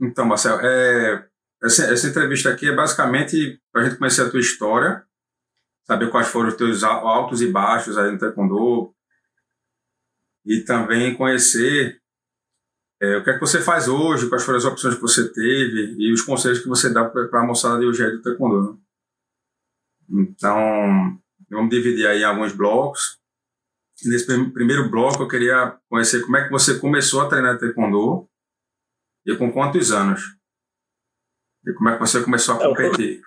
Então, Marcelo, é, essa, essa entrevista aqui é basicamente para a gente conhecer a tua história, saber quais foram os teus altos e baixos aí no Taekwondo, e também conhecer é, o que é que você faz hoje, quais foram as opções que você teve e os conselhos que você dá para a moçada de hoje do Taekwondo. Né? Então, vamos dividir aí alguns blocos. Nesse primeiro bloco, eu queria conhecer como é que você começou a treinar Taekwondo e com quantos anos? E como é que você começou a é, competir?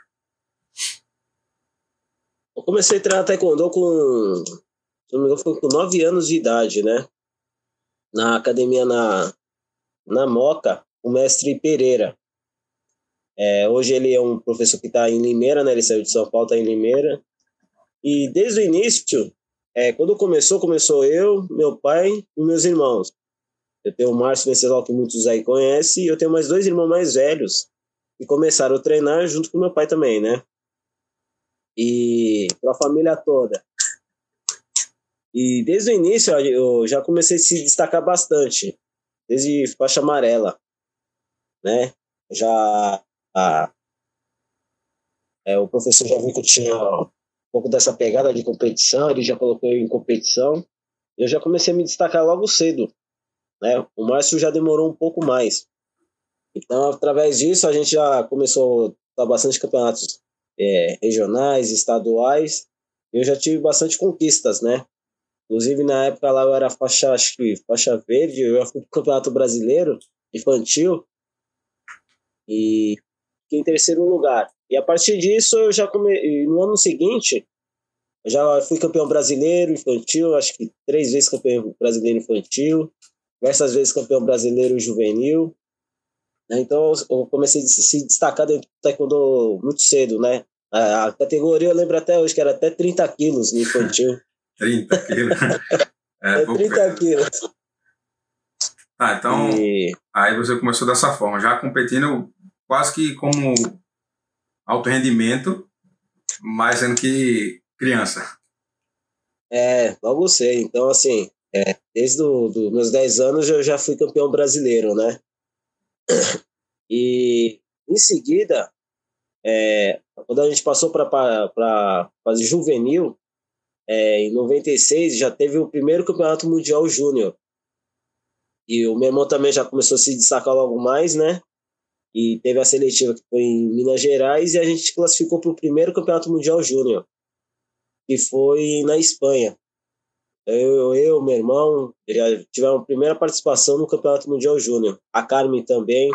Eu comecei a treinar Taekwondo com, se não me engano, foi com 9 anos de idade, né? Na academia na, na Moca, o mestre Pereira. É, hoje ele é um professor que está em Limeira, né? Ele saiu de São Paulo, está em Limeira. E desde o início, é, quando começou, começou eu, meu pai e meus irmãos. Eu tenho o Márcio Venceslau, que muitos aí conhecem, e eu tenho mais dois irmãos mais velhos, que começaram a treinar junto com meu pai também, né? E para a família toda. E desde o início eu já comecei a se destacar bastante, desde faixa amarela, né? Já a, é, o professor já viu que eu tinha um pouco dessa pegada de competição, ele já colocou eu em competição. Eu já comecei a me destacar logo cedo, né? O Márcio já demorou um pouco mais. Então, através disso, a gente já começou a bastante campeonatos é, regionais, estaduais. Eu já tive bastante conquistas, né? Inclusive, na época lá eu era faixa, acho que faixa verde, eu fui pro Campeonato Brasileiro Infantil e fiquei em terceiro lugar. E a partir disso, eu já no ano seguinte, eu já fui campeão brasileiro infantil, acho que três vezes campeão brasileiro infantil, diversas vezes campeão brasileiro juvenil. Né? Então eu comecei a se destacar dentro do taekwondo muito cedo, né? A, categoria eu lembro até hoje que era até 30 quilos no infantil. 30 quilos? É, é 30 quilos. Ah, então e... aí você começou dessa forma, já competindo quase que como alto rendimento, mas sendo que criança. É, logo sei. Então, assim, é, desde os meus 10 anos eu já fui campeão brasileiro, né? E em seguida, é, quando a gente passou para fazer juvenil, é, em 96 já teve o primeiro campeonato mundial júnior. E o meu irmão também já começou a se destacar logo mais, né? E teve a seletiva que foi em Minas Gerais e a gente classificou para o primeiro campeonato mundial júnior, que foi na Espanha. Eu, eu, meu irmão, já tivemos a primeira participação no Campeonato Mundial Júnior. A Carmen também.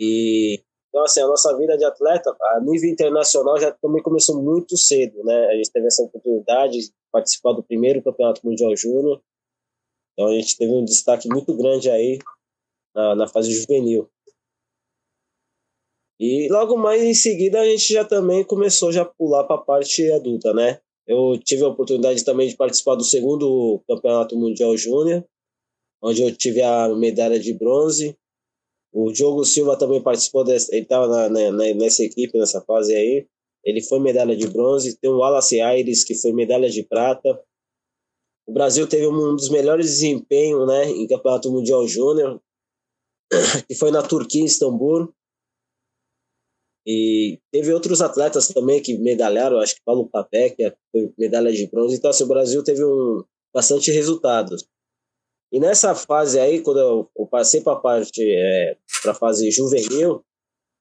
E, então, assim, a nossa vida de atleta, a nível internacional, já também começou muito cedo, né? A gente teve essa oportunidade de participar do primeiro Campeonato Mundial Júnior. Então, a gente teve um destaque muito grande aí na, na fase juvenil. E logo mais em seguida a gente já também começou já a pular para a parte adulta, né? Eu tive a oportunidade também de participar do segundo Campeonato Mundial Júnior, onde eu tive a medalha de bronze. O Diogo Silva também participou, desse, ele estava nessa equipe, nessa fase aí. Ele foi medalha de bronze. Tem o Wallace Aires, que foi medalha de prata. O Brasil teve um dos melhores desempenhos né, em Campeonato Mundial Júnior, que foi na Turquia, em Istambul. E teve outros atletas também que medalharam, acho que Paulo Papé, que foi medalha de bronze. Então, assim, o Brasil teve um, bastante resultados. E nessa fase aí, quando eu, passei para a parte, é, para a fase juvenil,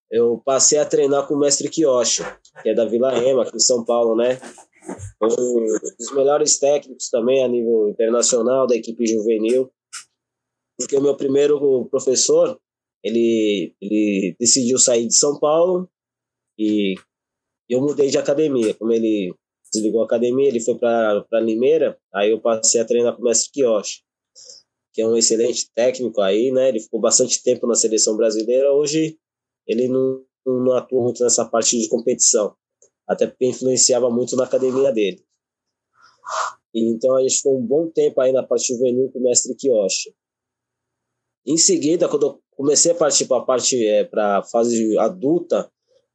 eu passei a treinar com o mestre Kiyoshi, que é da Vila Ema, aqui em São Paulo, né? Um dos melhores técnicos também a nível internacional da equipe juvenil. Porque o meu primeiro professor, ele, ele decidiu sair de São Paulo e eu mudei de academia. Como ele desligou a academia, ele foi para Limeira, aí eu passei a treinar com o mestre Kiyoshi, que é um excelente técnico aí, né? Ele ficou bastante tempo na seleção brasileira. Hoje ele não, não atua muito nessa parte de competição, até porque influenciava muito na academia dele. Então a gente ficou um bom tempo aí na parte juvenil com o mestre Kiyoshi. Em seguida, quando eu comecei a partir para a parte é, para fase adulta,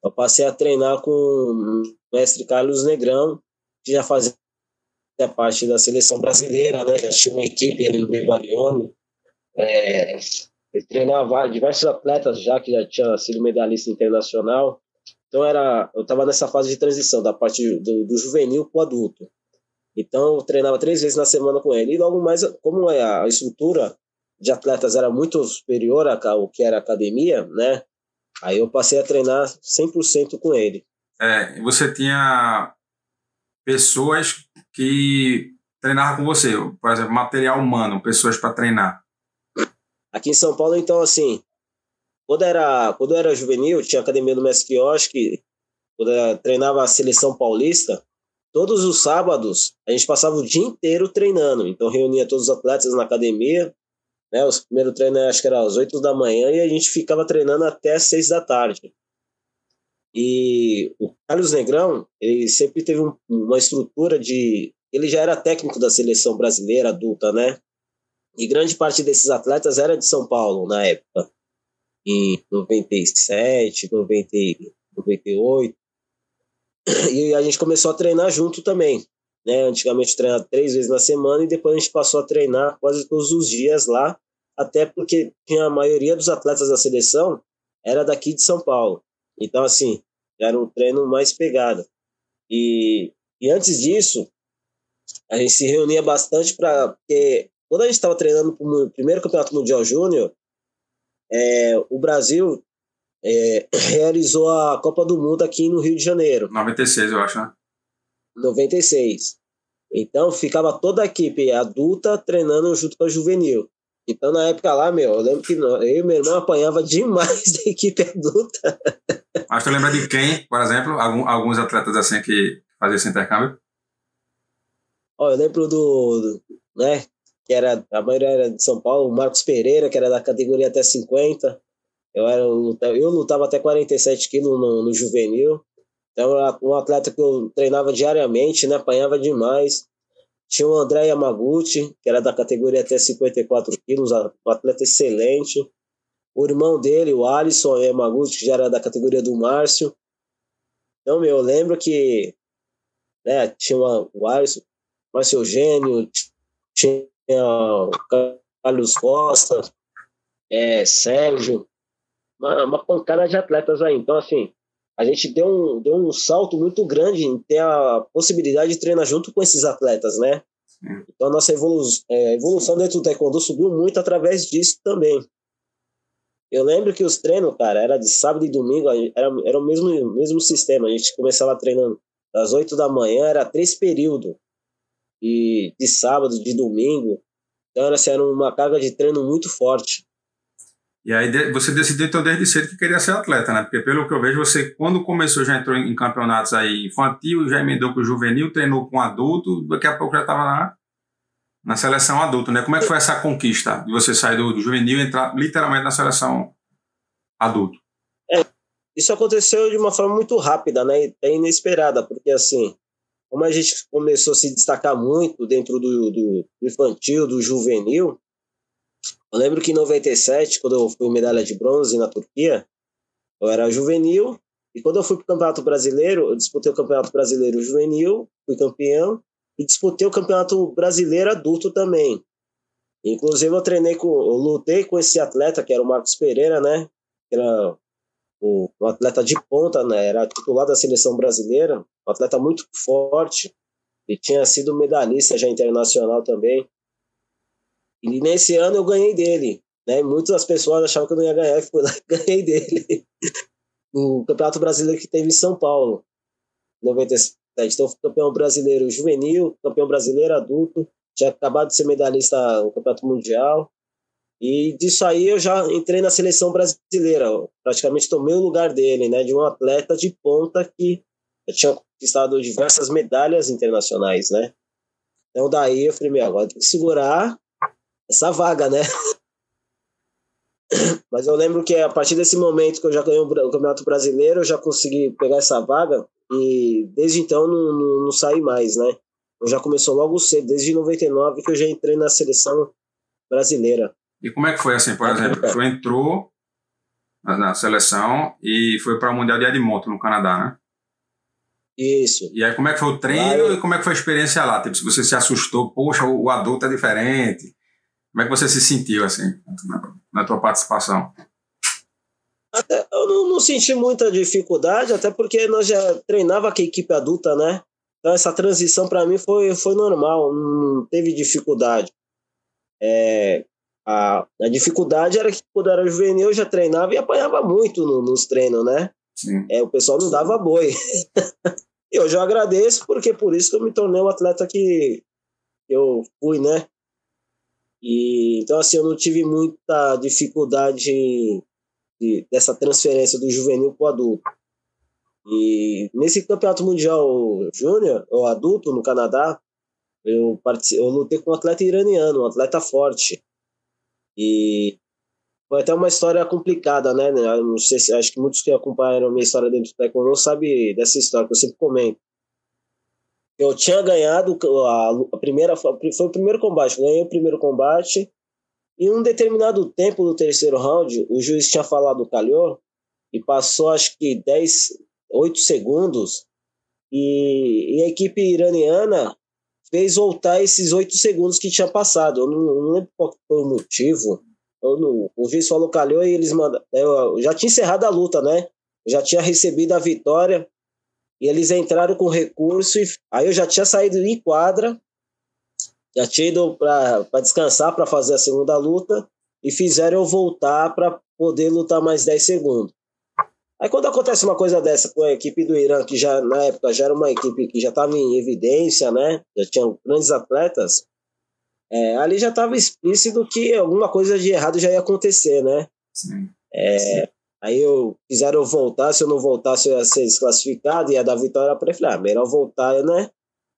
eu passei a treinar com o mestre Carlos Negrão, que já fazia parte da seleção brasileira, né? Já tinha uma equipe ali no Barbarione. É, Ele treinava diversos atletas já que já tinha sido medalhista internacional. Então era, eu estava nessa fase de transição da parte do, do juvenil para o adulto. Então eu treinava três vezes na semana com ele. E logo mais, como é a estrutura de atletas era muito superior ao que era academia, né? Aí eu passei a treinar 100% com ele. É, você tinha pessoas que treinavam com você, por exemplo, material humano, pessoas para treinar. Aqui em São Paulo, então, assim, quando era, quando eu era juvenil, tinha academia do Mestre Kiosk, quando eu treinava a seleção paulista, todos os sábados a gente passava o dia inteiro treinando. Então reunia todos os atletas na academia, né? Os primeiros treinos acho que era às 8 da manhã e a gente ficava treinando até às 6 da tarde. E o Carlos Negrão, ele sempre teve um, uma estrutura de. Ele já era técnico da seleção brasileira adulta, né? E grande parte desses atletas era de São Paulo na época, em 97, 90, 98. E a gente começou a treinar junto também. Né? Antigamente treinava três vezes na semana e depois a gente passou a treinar quase todos os dias lá, até porque a maioria dos atletas da seleção era daqui de São Paulo. Então, assim, era um treino mais pegado. E, e antes disso, a gente se reunia bastante para. Porque quando a gente estava treinando para o primeiro Campeonato Mundial Júnior, é, o Brasil é, realizou a Copa do Mundo aqui no Rio de Janeiro. 96, eu acho, né? 96. Então ficava toda a equipe adulta treinando junto com a juvenil. Então na época lá, meu, eu lembro que eu e meu irmão apanhava demais da equipe adulta. Mas tu lembra de quem, por exemplo, algum, alguns atletas assim que faziam esse intercâmbio? Ó, eu lembro do, do, né, que era, a maioria era de São Paulo, o Marcos Pereira, que era da categoria até 50. Eu, era, eu lutava até 47 quilos no, no juvenil. Então, era um atleta que eu treinava diariamente, né? Apanhava demais. Tinha o André Yamaguchi, que era da categoria até 54 quilos, um atleta excelente. O irmão dele, o Alisson Yamaguchi, que já era da categoria do Márcio. Então, meu, eu lembro que né, tinha o Alisson, Márcio Eugênio, tinha o Carlos Costa, é, Sérgio, uma, uma pancada de atletas aí. Então, assim, a gente deu um, deu um salto muito grande em ter a possibilidade de treinar junto com esses atletas, né? Então, a nossa evolu é, evolução dentro do taekwondo subiu muito através disso também. Eu lembro que os treinos, cara, era de sábado e domingo, era, era o mesmo, mesmo sistema. A gente começava treinando das 8 da manhã, era três períodos. E de sábado, de domingo. Então, era, assim, era uma carga de treino muito forte. E aí você decidiu então desde cedo que queria ser atleta, né? Porque pelo que eu vejo, você quando começou já entrou em campeonatos aí infantil, já emendou com o juvenil, treinou com adulto, daqui a pouco já estava na, na seleção adulto, né? Como é que foi essa conquista de você sair do, do juvenil e entrar literalmente na seleção adulto? É, isso aconteceu de uma forma muito rápida, né? E inesperada, porque assim, como a gente começou a se destacar muito dentro do, do, do infantil, do juvenil, eu lembro que em 97, quando eu fui medalha de bronze na Turquia, eu era juvenil, e quando eu fui para o Campeonato Brasileiro, eu disputei o Campeonato Brasileiro Juvenil, fui campeão, e disputei o Campeonato Brasileiro Adulto também. Inclusive, eu treinei com, eu lutei com esse atleta, que era o Marcos Pereira, né? Que era um, atleta de ponta, né? Era titular da seleção brasileira, um atleta muito forte, e tinha sido medalhista já internacional também. E nesse ano eu ganhei dele. Né? Muitas pessoas achavam que eu não ia ganhar, e fui lá ganhei dele. no Campeonato Brasileiro que teve em São Paulo, 97. Então, campeão brasileiro juvenil, campeão brasileiro adulto, tinha acabado de ser medalhista no Campeonato Mundial. E disso aí eu já entrei na seleção brasileira, praticamente tomei o lugar dele, né, de um atleta de ponta que tinha conquistado diversas medalhas internacionais, né. Então daí eu falei, meu, agora tem que segurar essa vaga, né? Mas eu lembro que a partir desse momento que eu já ganhei o Campeonato Brasileiro, eu já consegui pegar essa vaga e desde então não, não, não saí mais, né? Eu já começou logo cedo, desde 99 que eu já entrei na seleção brasileira. E como é que foi assim, por exemplo, você entrou na, na seleção e foi para o Mundial de Edmonton, no Canadá, né? Isso. E aí como é que foi o treino e como é que foi a experiência lá? Tipo, se você se assustou, poxa, o, o adulto é diferente, Como é que você se sentiu, assim, na, na tua participação? Até, eu não, não, senti muita dificuldade, até porque nós já treinava com a equipe adulta, né? Então essa transição para mim foi, foi normal, não teve dificuldade. É, a, a dificuldade era que quando era juvenil eu já treinava e apanhava muito no, nos treinos, né? Sim. É, o pessoal não dava boi. eu agradeço, porque por isso que eu me tornei o atleta que eu fui, né? E, então, assim, eu não tive muita dificuldade de, dessa transferência do juvenil para o adulto. E nesse campeonato mundial júnior, ou adulto, no Canadá, eu, eu lutei com um atleta iraniano, um atleta forte. E foi até uma história complicada, né? não sei se acho que muitos que acompanharam a minha história dentro do Taekwondo sabem dessa história que eu sempre comento. Eu tinha ganhado a, a primeira foi o primeiro combate, ganhei o primeiro combate em um determinado tempo do terceiro round, o juiz tinha falado calhou e passou acho que 10, 8 segundos e, e a equipe iraniana fez voltar esses 8 segundos que tinha passado. Eu não, não lembro qual foi o motivo. Não, o juiz falou calhou e eles mandaram. Eu já tinha encerrado a luta, né? Eu já tinha recebido a vitória e eles entraram com recurso. E, aí eu já tinha saído em quadra já tinha ido para descansar para fazer a segunda luta e fizeram eu voltar para poder lutar mais 10 segundos. Aí quando acontece uma coisa dessa com a equipe do Irã, que já na época já era uma equipe que já estava em evidência, né? Já tinham grandes atletas, é, ali já estava explícito que alguma coisa de errado já ia acontecer, né? Sim. É, Sim. Aí eu fizeram eu voltar, se eu não voltasse eu ia ser desclassificado, ia dar vitória para ele. Falei, ah, melhor voltar, né?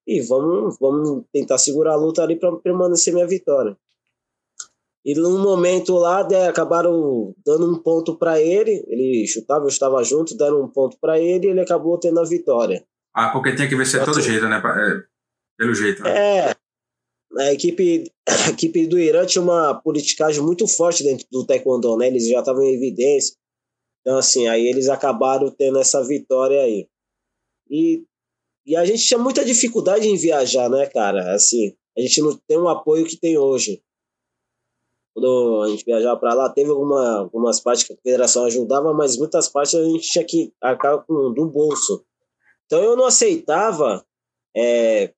e vamos, vamos tentar segurar a luta ali para permanecer minha vitória. E num momento lá, de, acabaram dando um ponto para ele, ele chutava, eu estava junto, deram um ponto para ele e ele acabou tendo a vitória. Ah, porque tinha que vencer todo jeito, né? É, pelo jeito. Né? É. A equipe, a equipe do Irã tinha uma politicagem muito forte dentro do Taekwondo, né? Eles já estavam em evidência. Então, assim, aí eles acabaram tendo essa vitória aí. E e a gente tinha muita dificuldade em viajar, né, cara? Assim, a gente não tem um apoio que tem hoje. Quando a gente viajava para lá, teve alguma, algumas partes que a federação ajudava, mas muitas partes a gente tinha que arcar com, do bolso. Então eu não aceitava, é,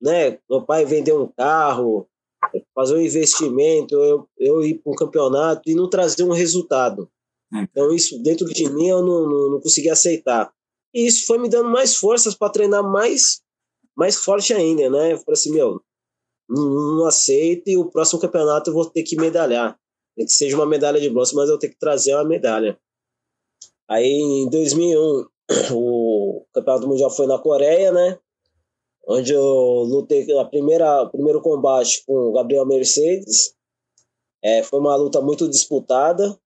né, meu pai vender um carro, fazer um investimento, eu, eu ir para um campeonato e não trazer um resultado. Então isso dentro de mim eu não, não, não conseguia aceitar. E isso foi me dando mais forças para treinar mais, mais forte ainda, né? Eu falei assim, meu, não, não aceito e o próximo campeonato eu vou ter que medalhar. Que seja uma medalha de bronze, mas eu tenho que trazer uma medalha. Aí em 2001, o campeonato mundial foi na Coreia, né? Onde eu lutei a primeira, o primeiro combate com o Gabriel Mercedes. É, foi uma luta muito disputada.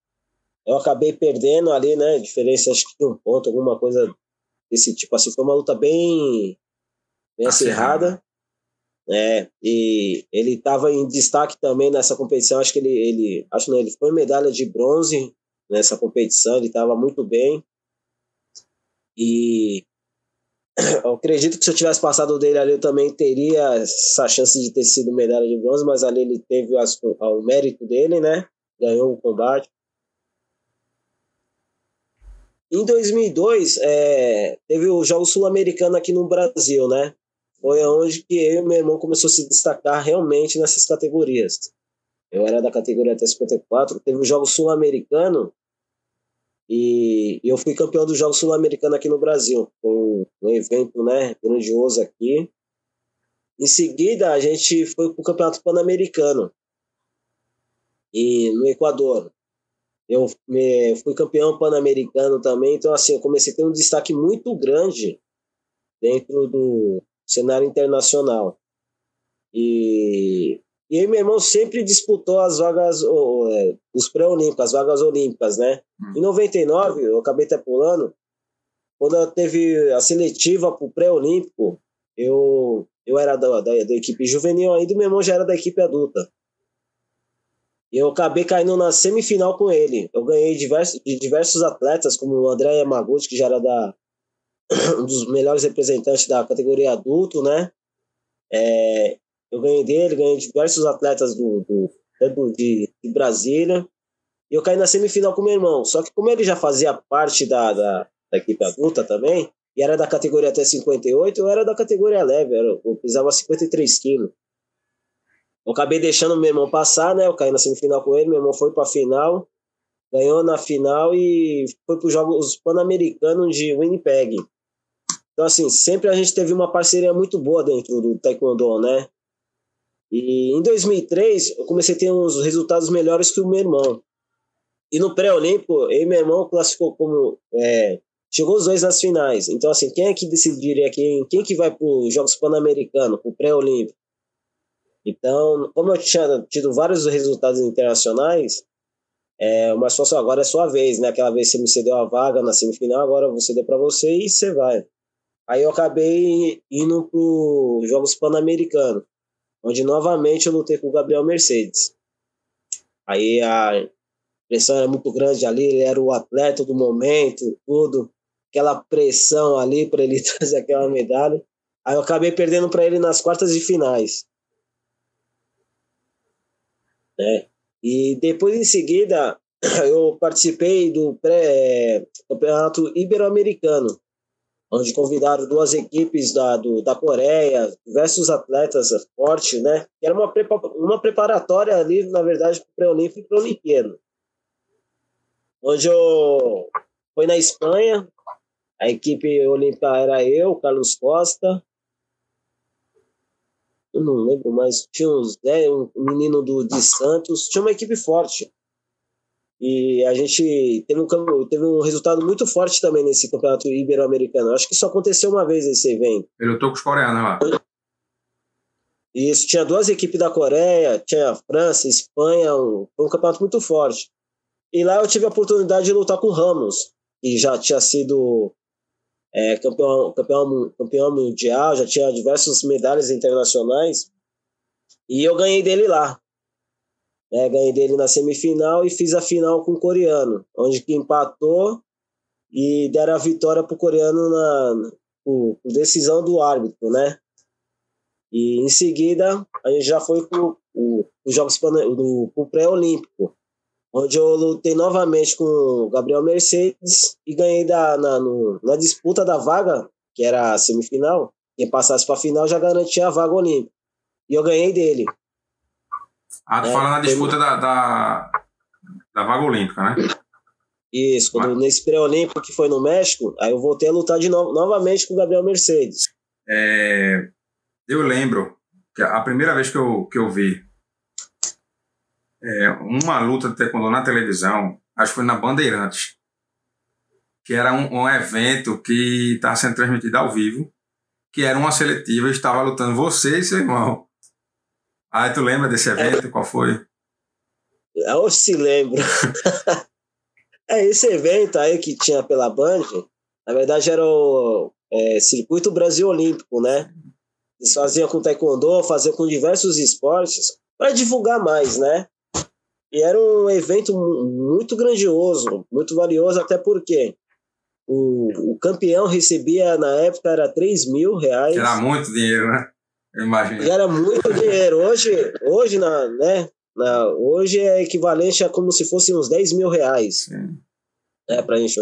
Eu acabei perdendo ali, né? Diferença acho que de um ponto, alguma coisa desse tipo assim. Foi uma luta bem, bem acirrada. É, e ele estava em destaque também nessa competição. Acho que ele, ele, acho não, ele foi medalha de bronze nessa competição. Ele estava muito bem. E eu acredito que se eu tivesse passado dele ali, eu também teria essa chance de ter sido medalha de bronze, mas ali ele teve as, o mérito dele, né? Ganhou o combate. Em 2002, é, teve o Jogo Sul-Americano aqui no Brasil, né? Foi onde que eu e meu irmão começou a se destacar realmente nessas categorias. Eu era da categoria até 54, teve o Jogo Sul-Americano e eu fui campeão do Jogo Sul-Americano aqui no Brasil. Um, um evento né, grandioso aqui. Em seguida, a gente foi para o Campeonato Pan-Americano e no Equador. Eu fui campeão pan-americano também, então assim, eu comecei a ter um destaque muito grande dentro do cenário internacional. E, e aí meu irmão sempre disputou as vagas, é, os pré-olímpicos, as vagas olímpicas, né? Hum. Em 99, eu acabei até pulando, quando teve a seletiva para o pré-olímpico, eu, eu era da, da, da equipe juvenil ainda, meu irmão já era da equipe adulta. E eu acabei caindo na semifinal com ele. Eu ganhei diversos, de diversos atletas, como o André Yamaguchi, que já era da, um dos melhores representantes da categoria adulto, né? É, eu ganhei dele, ganhei diversos atletas do, do, de, de Brasília. E eu caí na semifinal com meu irmão. Só que como ele já fazia parte da, da, da equipe adulta também, e era da categoria até 58, eu era da categoria leve, eu, eu pesava 53 quilos. Eu acabei deixando meu irmão passar, né? Eu caí na semifinal com ele, meu irmão foi para final, ganhou na final e foi para os Jogos Pan-Americanos de Winnipeg. Então, assim, sempre a gente teve uma parceria muito boa dentro do Taekwondo, né? E em 2003, eu comecei a ter uns resultados melhores que o meu irmão. E no pré-olímpico, eu e meu irmão classificou como. É, chegou os dois nas finais. Então, assim, quem é que decidiria quem, quem que vai para os Jogos Pan-Americanos, para o pré-olímpico? Então, como eu tinha tido vários resultados internacionais, é, mas só agora é sua vez, né? Aquela vez você me cedeu a vaga na semifinal, agora eu vou ceder para você e você vai. Aí eu acabei indo para os Jogos Pan-Americanos, onde novamente eu lutei com o Gabriel Mercedes. Aí a pressão era muito grande ali, ele era o atleta do momento, tudo, aquela pressão ali para ele trazer aquela medalha. Aí eu acabei perdendo para ele nas quartas de finais. Né? E depois, em seguida, eu participei do pré-campeonato ibero-americano, onde convidaram duas equipes da, do, da Coreia, diversos atletas fortes, né? Era uma, uma preparatória ali, na verdade, para o pré-olímpico e para o Olimpíada. Onde eu foi na Espanha, a equipe olímpica era eu, Carlos Costa, eu não lembro mais, tinha uns 10, um menino do, de Santos, tinha uma equipe forte. E a gente teve um, teve um resultado muito forte também nesse campeonato ibero-americano. Acho que só aconteceu uma vez esse evento. Ele lutou com os coreanos lá. Isso, tinha duas equipes da Coreia, tinha França, Espanha, um, foi um campeonato muito forte. E lá eu tive a oportunidade de lutar com o Ramos, que já tinha sido é, campeão, campeão, campeão mundial, já tinha diversas medalhas internacionais. E eu ganhei dele lá. É, ganhei dele na semifinal e fiz a final com o coreano, onde que empatou e deram a vitória para o coreano na por, por, decisão do árbitro, né? E em seguida a gente já foi para os Jogos do pré-olímpico, onde eu lutei novamente com o Gabriel Mercedes e ganhei da, na, no, na disputa da vaga, que era a semifinal. Quem passasse para a final já garantia a vaga olímpica. E eu ganhei dele. Ah, tu é, fala na disputa da, da, da, vaga olímpica, né? Isso, quando, Mas... nesse pré-olímpico que foi no México, aí eu voltei a lutar de no, novamente com o Gabriel Mercedes. É, eu lembro que a primeira vez que eu, que eu vi é, uma luta de taekwondo na televisão, acho que foi na Bandeirantes, que era um, um evento que estava sendo transmitido ao vivo, que era uma seletiva, estava lutando você e seu irmão. Aí tu lembra desse evento? Qual foi? Eu se lembro. é, esse evento aí que tinha pela Band, na verdade era o é, Circuito Brasil Olímpico, né? Eles faziam com taekwondo, faziam com diversos esportes para divulgar mais, né? E era um evento muito grandioso, muito valioso, até porque o, o campeão recebia, na época, era 3 mil reais. Era muito dinheiro, né? Eu imagino. E era muito dinheiro. Hoje, hoje, na, né, na, hoje é equivalente a como se fosse uns 10 mil reais. Sim. É, pra gente.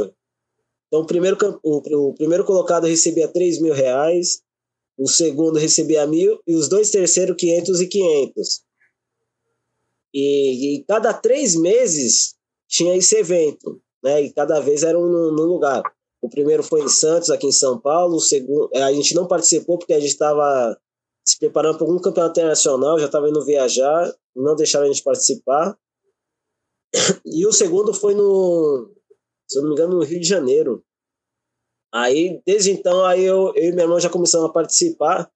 Então, o primeiro, o, o primeiro colocado recebia 3 mil reais, o segundo recebia mil e os dois terceiros 500 e 500. E, e cada três meses tinha esse evento, né? E cada vez era um lugar. O primeiro foi em Santos, aqui em São Paulo. O segundo, a gente não participou porque a gente estava se preparando para algum campeonato internacional, já estava indo viajar, não deixaram a gente participar. E o segundo foi no, se eu não me engano, no Rio de Janeiro. Aí, desde então, aí eu, eu e meu irmão já começamos a participar.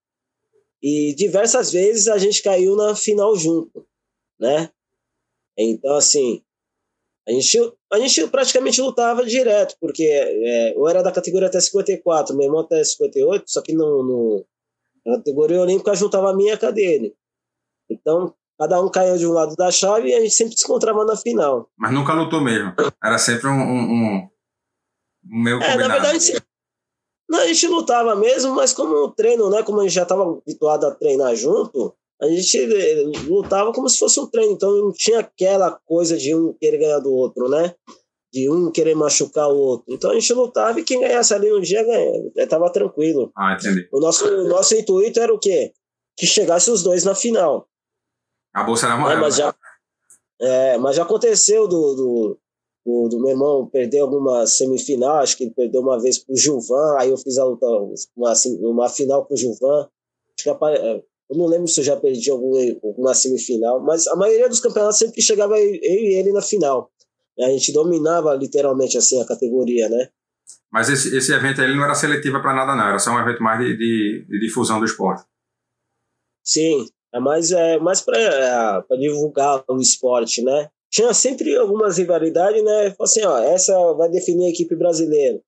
E diversas vezes a gente caiu na final junto né? Então, assim, a gente, a gente praticamente lutava direto, porque é, eu era da categoria até 54, meu irmão até 58, só que no, no, na categoria olímpica juntava a minha com a dele. Então, cada um caía de um lado da chave e a gente sempre se encontrava na final. Mas nunca lutou mesmo. Era sempre um, um, um meio é, Na verdade, não, a gente lutava mesmo, mas como treino, né? Como a gente já estava habituado a treinar junto, a gente eh, lutava como se fosse um treino, então não tinha aquela coisa de um querer ganhar do outro, né? De um querer machucar o outro. Então a gente lutava e quem ganhasse ali no dia ganhava. Tava tranquilo. Ah, entendi. O nosso, o nosso intuito era o quê? Que chegasse os dois na final. A bolsa era maior. É, mas, já, é, mas já aconteceu do, do, do, do, meu irmão perder alguma semifinal, acho que ele perdeu uma vez pro Gilvan, aí eu fiz a luta, uma, assim, uma final com o Gilvan. Acho que eu não lembro se eu já perdi algum, alguma semifinal, mas a maioria dos campeonatos sempre chegava eu e ele na final. A gente dominava literalmente assim a categoria, né? Mas esse, esse evento aí não era seletiva para nada, não. Era só um evento mais de, de, de difusão do esporte. Sim, é mais, é, mais para é, divulgar o esporte, né? Tinha sempre algumas rivalidades, né? Assim, ó, essa vai definir a equipe brasileira.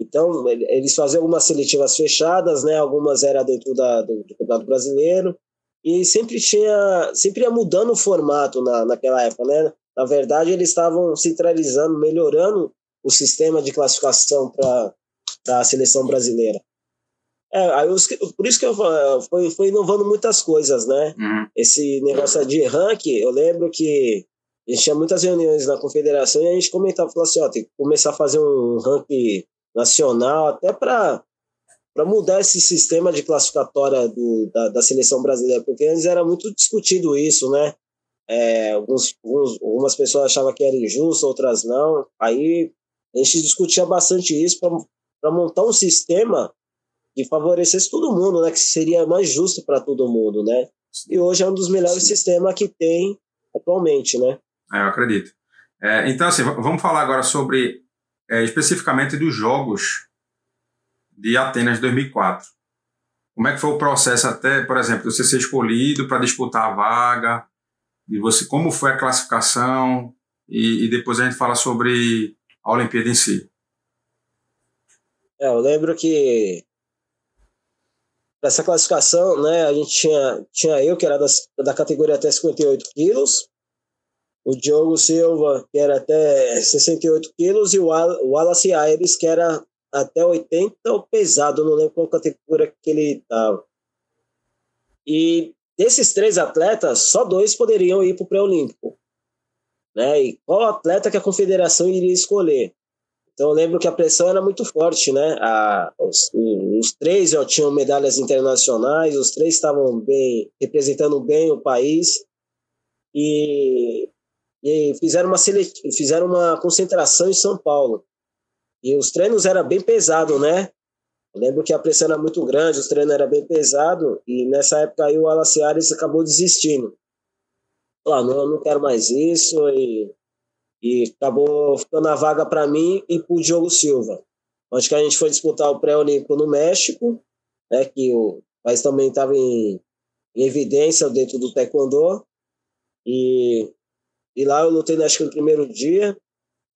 Então, eles faziam algumas seletivas fechadas, né? Algumas eram dentro da, do, do Campeonato Brasileiro. E sempre tinha, sempre ia mudando o formato na, naquela época, né? Na verdade, eles estavam centralizando, melhorando o sistema de classificação para a seleção brasileira. É, aí os, por isso que eu foi, foi inovando muitas coisas, né? Uhum. Esse negócio de ranking, eu lembro que a gente tinha muitas reuniões na confederação e a gente comentava, falou assim, ó, tem que começar a fazer um ranking nacional, até para mudar esse sistema de classificatória do, da, da, seleção brasileira, porque antes era muito discutido isso, né? É, alguns, alguns, algumas pessoas achavam que era injusto, outras não. Aí a gente discutia bastante isso para montar um sistema que favorecesse todo mundo, né? Que seria mais justo para todo mundo, né? E hoje é um dos melhores Sim. sistemas que tem atualmente, né? É, eu acredito. É, então, assim, vamos falar agora sobre é, especificamente dos Jogos de Atenas 2004. Como é que foi o processo até, por exemplo, você ser escolhido para disputar a vaga, e você como foi a classificação, e, e depois a gente fala sobre a Olimpíada em si. É, eu lembro que essa classificação, né, a gente tinha, tinha eu, que era das, da categoria até 58 quilos, o Diogo Silva, que era até 68 quilos, e o Wallace Aires, que era até 80, ou pesado, não lembro qual categoria que ele estava. E desses três atletas, só dois poderiam ir para o pré-olímpico. Né? E qual atleta que a confederação iria escolher? Então eu lembro que a pressão era muito forte, né? A, os, os três já tinham medalhas internacionais, os três estavam bem representando bem o país e e fizeram uma, selet... fizeram uma concentração em São Paulo. E os treinos eram bem pesados, né? Eu lembro que a pressão era muito grande, os treinos eram bem pesados, e nessa época aí o Wallace Ares acabou desistindo. Falou, ah, não, não quero mais isso, e, e acabou ficando a vaga para mim e para o Diogo Silva. Acho que a gente foi disputar o pré-olímpico no México, né, que o país também estava em, em evidência dentro do taekwondo, e e lá eu lutei, acho que no primeiro dia.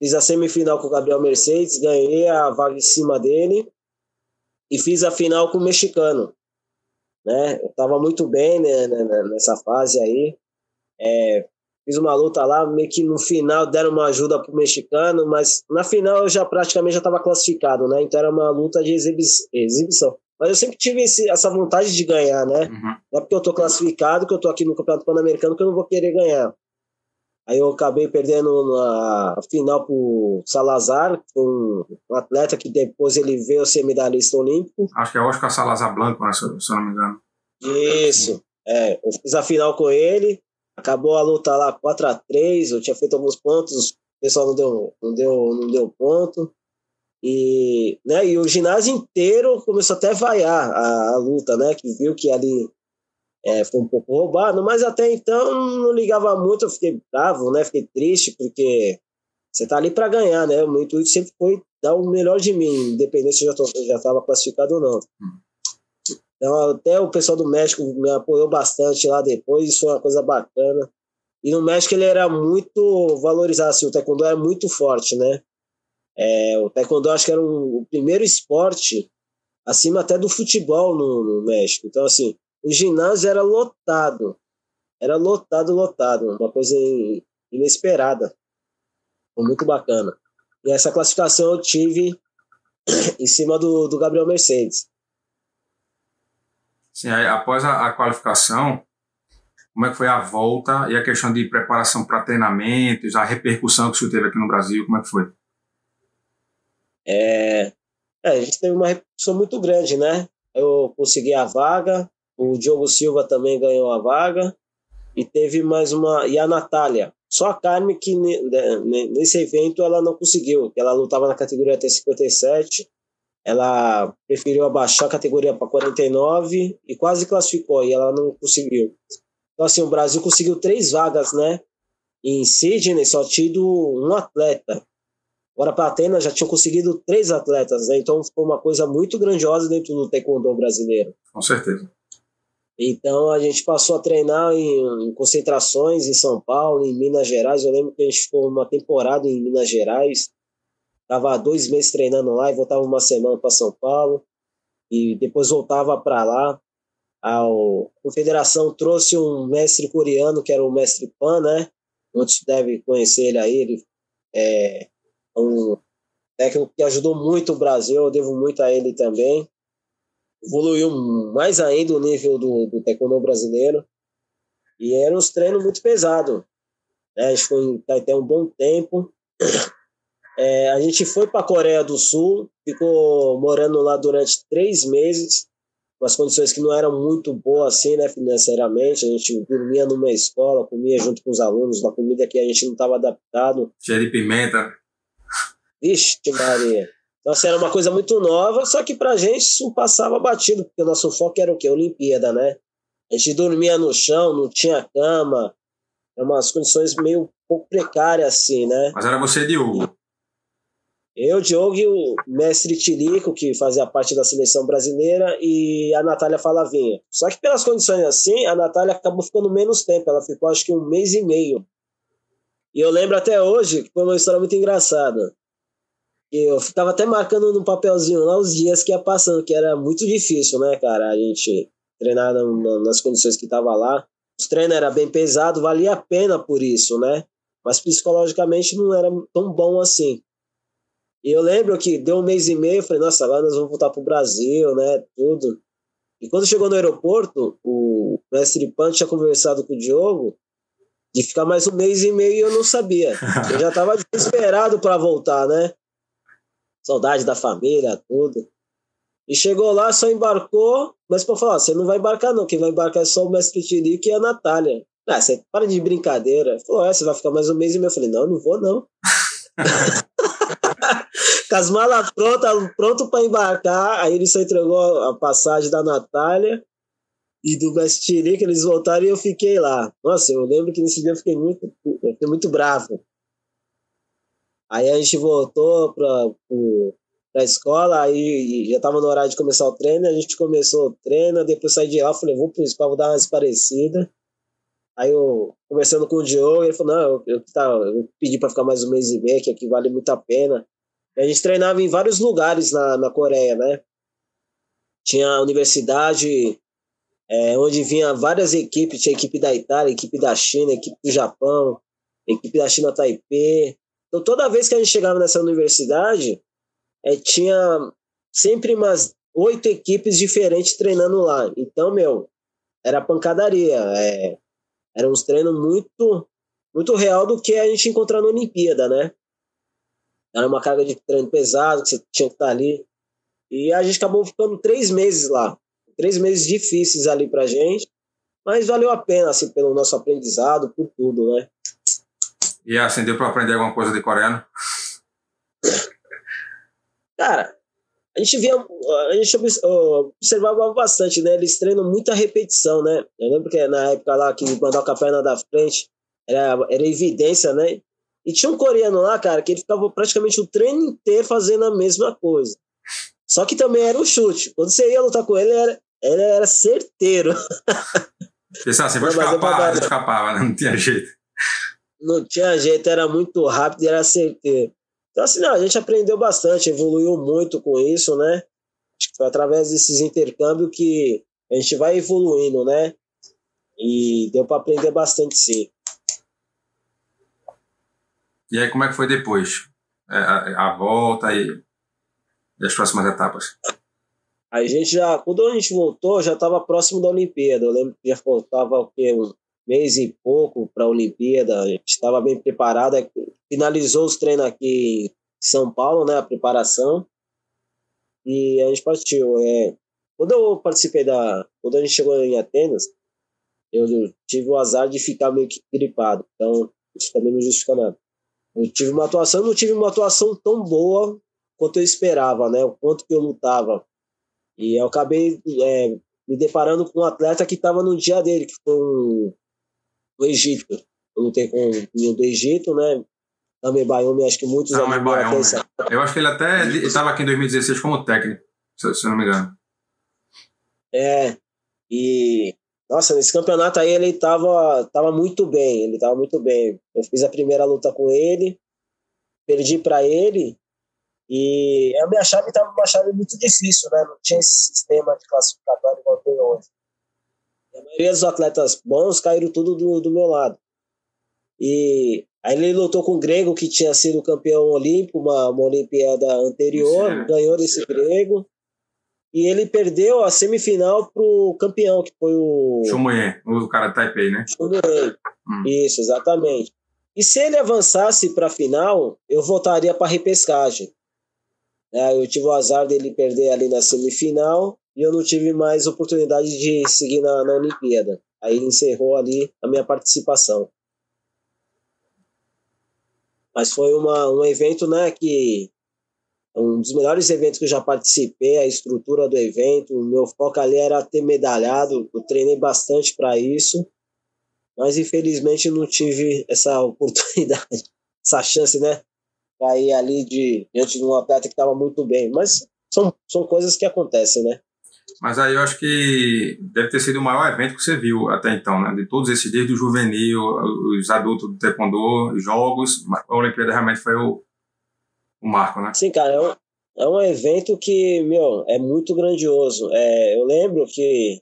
Fiz a semifinal com o Gabriel Mercedes, ganhei a vaga em cima dele. E fiz a final com o mexicano. Né? Eu estava muito bem né, né, né, nessa fase aí. É, fiz uma luta lá, meio que no final deram uma ajuda pro mexicano, mas na final eu já praticamente já estava classificado, né? Então era uma luta de exibi exibição. Mas eu sempre tive esse, essa vontade de ganhar, né? Uhum. Não é porque eu tô classificado que eu tô aqui no Campeonato Pan-Americano que eu não vou querer ganhar. Aí eu acabei perdendo na final pro Salazar, um, atleta que depois ele veio ser medalhista olímpico. Acho que é Oscar Salazar Blanco, né, se, eu não me engano. Isso, é. Eu fiz a final com ele, acabou a luta lá 4 a 3 eu tinha feito alguns pontos, o pessoal não deu, não deu, não deu ponto. E, né, e o ginásio inteiro começou até a vaiar a, a luta, né? Que viu que ali é, foi um pouco roubado, mas até então não ligava muito, eu fiquei bravo, né? Fiquei triste, porque você tá ali para ganhar, né? O meu intuito sempre foi dar o melhor de mim, independente se eu já estava classificado ou não. Então, até o pessoal do México me apoiou bastante lá depois, isso foi uma coisa bacana. E no México ele era muito valorizado, assim, o taekwondo é muito forte, né? É, o taekwondo acho que era um, o primeiro esporte acima até do futebol no, no México. Então, assim, o ginásio era lotado. Era lotado, lotado. Uma coisa inesperada. Foi muito bacana. E essa classificação eu tive em cima do, do Gabriel Mercedes. Sim, aí, após a, a, qualificação, como é que foi a volta e a questão de preparação para treinamentos, a repercussão que isso teve aqui no Brasil, como é que foi? É, é, a gente teve uma repercussão muito grande, né? Eu consegui a vaga, o Diogo Silva também ganhou a vaga, e teve mais uma. E a Natália. Só a Carmen que nesse evento ela não conseguiu, ela lutava na categoria até 57, ela preferiu abaixar a categoria para 49 e quase classificou, e ela não conseguiu. Então, assim, o Brasil conseguiu três vagas, né? em Sydney só tido um atleta. Agora, para Atenas já tinham conseguido três atletas, né? Então, foi uma coisa muito grandiosa dentro do taekwondo brasileiro. Com certeza. Então, a gente passou a treinar em, em concentrações em São Paulo, em Minas Gerais. Eu lembro que a gente ficou uma temporada em Minas Gerais. Tava dois meses treinando lá e voltava uma semana para São Paulo. E depois voltava para lá a confederação trouxe um mestre coreano, que era o mestre Pan, né? Muitos devem conhecer ele aí. Ele é um técnico que ajudou muito o Brasil, eu devo muito a ele também. Evoluiu mais ainda o nível do, do taekwondo brasileiro. E eram uns treinos muito pesados. Né? A gente foi até um bom tempo. É, a gente foi para a Coreia do Sul, ficou morando lá durante três meses umas condições que não eram muito boas assim, né, financeiramente. A gente dormia numa escola, comia junto com os alunos, uma comida que a gente não estava adaptado. Cheia de pimenta. Vixe, Maria. Então, assim, era uma coisa muito nova, só que pra gente isso passava batido, porque o nosso foco era o quê? Olimpíada, né? A gente dormia no chão, não tinha cama, eram umas condições meio pouco precárias, assim, né? Mas era você de Hugo. Eu, Diogo e o mestre Tilico, que fazia parte da seleção brasileira, e a Natália Falavinha. Só que pelas condições assim, a Natália acabou ficando menos tempo. Ela ficou acho que um mês e meio. E eu lembro até hoje que foi uma história muito engraçada. Eu ficava até marcando no papelzinho lá os dias que ia passando, que era muito difícil, né, cara? A gente treinar nas condições que tava lá. Os treinos eram bem pesados, valia a pena por isso, né? Mas psicologicamente não era tão bom assim. E eu lembro que deu um mês e meio, eu falei, nossa, agora nós vamos voltar pro Brasil, né, tudo. E quando chegou no aeroporto, o mestre Pan tinha conversado com o Diogo de ficar mais um mês e meio e eu não sabia. Eu já estava desesperado para voltar, né? Saudade da família, tudo. E chegou lá, só embarcou, mas para falar, você não vai embarcar não, quem vai embarcar é só o mestre Tirico e a Natália. Ah, você para de brincadeira. Falou, é, você vai ficar mais um mês e meio. Eu falei, não, não vou não. com as malas prontas, pronto para embarcar. Aí ele só entregou a passagem da Natália e do Bastiri, que eles voltaram e eu fiquei lá. Nossa, eu lembro que nesse dia eu fiquei muito, eu fiquei muito bravo. Aí a gente voltou para a escola, aí já estava no horário de começar o treino, a gente começou o treino, depois saí de lá, falei, vou para o vou dar umas parecidas. Aí eu, conversando com o Diogo, ele falou, não, eu, eu, tá, eu pedi para ficar mais um mês e meio, que aqui vale muito a pena. A gente treinava em vários lugares na, na Coreia, né? Tinha a universidade é, onde vinha várias equipes, tinha equipe da Itália, equipe da China, equipe do Japão, equipe da China Taipei. Então toda vez que a gente chegava nessa universidade, é, tinha sempre umas oito equipes diferentes treinando lá. Então, meu, era pancadaria. É, era uns treinos muito, muito real do que a gente encontrar na Olimpíada, né? Era uma carga de treino pesado, que você tinha que estar ali. E a gente acabou ficando três meses lá. Três meses difíceis ali pra gente. Mas valeu a pena, assim, pelo nosso aprendizado, por tudo, né? E assim, deu pra aprender alguma coisa de coreano? Cara, a gente via, a gente observava bastante, né? Eles treinam muita repetição, né? Eu lembro que na época lá que mandar com a perna da frente era, era evidência, né? E tinha um coreano lá, cara, que ele ficava praticamente o treino inteiro fazendo a mesma coisa. Só que também era um chute. Quando você ia lutar com ele, era, ele era certeiro. Pensava, você vai escapar, ele escapava, né? não tinha jeito. Não tinha jeito, era muito rápido e era certeiro. Então, assim, não, a gente aprendeu bastante, evoluiu muito com isso, né? Acho que foi através desses intercâmbios que a gente vai evoluindo, né? E deu para aprender bastante, sim. E aí, como é que foi depois? É, a, a volta e, e, as próximas etapas? A gente já, quando a gente voltou, já estava próximo da Olimpíada. Eu lembro que já faltava o quê? Mês e pouco para a Olimpíada, a gente estava bem preparado, finalizou os treinos aqui em São Paulo, né, a preparação, e a gente partiu. É, quando eu participei da. Quando a gente chegou em Atenas, eu tive o azar de ficar meio que gripado, então isso também não justifica nada. Eu tive uma atuação, não tive uma atuação tão boa quanto eu esperava, né? O quanto que eu lutava. E eu acabei é, me deparando com um atleta que estava no dia dele, que foi um, o Egito. Eu lutei com o do Egito, né? Também Bayumi, acho que muitos não, amigos Bayumi. Eu acho que ele até estava aqui em 2016 como técnico, se, não me engano. É, e nossa, nesse campeonato aí ele tava, tava muito bem, ele tava muito bem. Eu fiz a primeira luta com ele, perdi para ele, e a minha chave tava uma chave muito difícil, né? Não tinha esse sistema de classificatório igual tem hoje. A maioria dos atletas bons caíram tudo do, do meu lado. E aí ele lutou com o Grego, que tinha sido campeão olímpico, uma, uma Olimpíada anterior, Sim. ganhou desse Grego e ele perdeu a semifinal pro campeão, que foi o. Chumuyen, o cara do Taipei, né? Chumuyen. Hum. Isso, exatamente. E se ele avançasse para a final, eu voltaria para repescagem. É, eu tive o azar dele perder ali na semifinal e eu não tive mais oportunidade de seguir na, na Olimpíada. Aí encerrou ali a minha participação. Mas foi uma, um evento né, que um dos melhores eventos que eu já participei, a estrutura do evento, o meu foco ali era ter medalhado, eu treinei bastante para isso, mas infelizmente não tive essa oportunidade, essa chance, né? Para ir ali de, diante de um atleta que estava muito bem, mas são, são coisas que acontecem, né? Mas aí eu acho que deve ter sido o maior evento que você viu até então, né? De todos esses, desde o juvenil, os adultos do taekwondo, jogos, a Olimpíada realmente foi o, o marco, né? Sim, cara, é um, é um evento que, meu, é muito grandioso. É, eu lembro que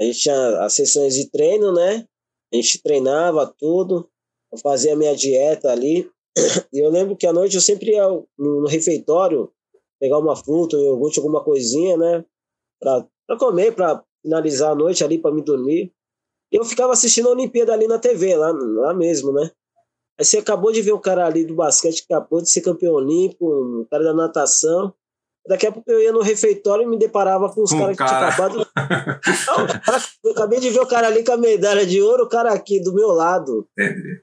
a gente tinha as sessões de treino, né? A gente treinava tudo, eu fazia minha dieta ali. E eu lembro que à noite eu sempre ia no, no refeitório pegar uma fruta, um iogurte, alguma coisinha, né? Pra comer, pra finalizar a noite ali, pra me dormir. Eu ficava assistindo a Olimpíada ali na TV, lá, lá mesmo, né? Aí você acabou de ver o cara ali do basquete que acabou de ser campeão olímpico, o cara da natação. Daqui a pouco eu ia no refeitório e me deparava com os um caras que tinham acabado. Não, cara, eu acabei de ver o cara ali com a medalha de ouro, o cara aqui do meu lado. Entendi.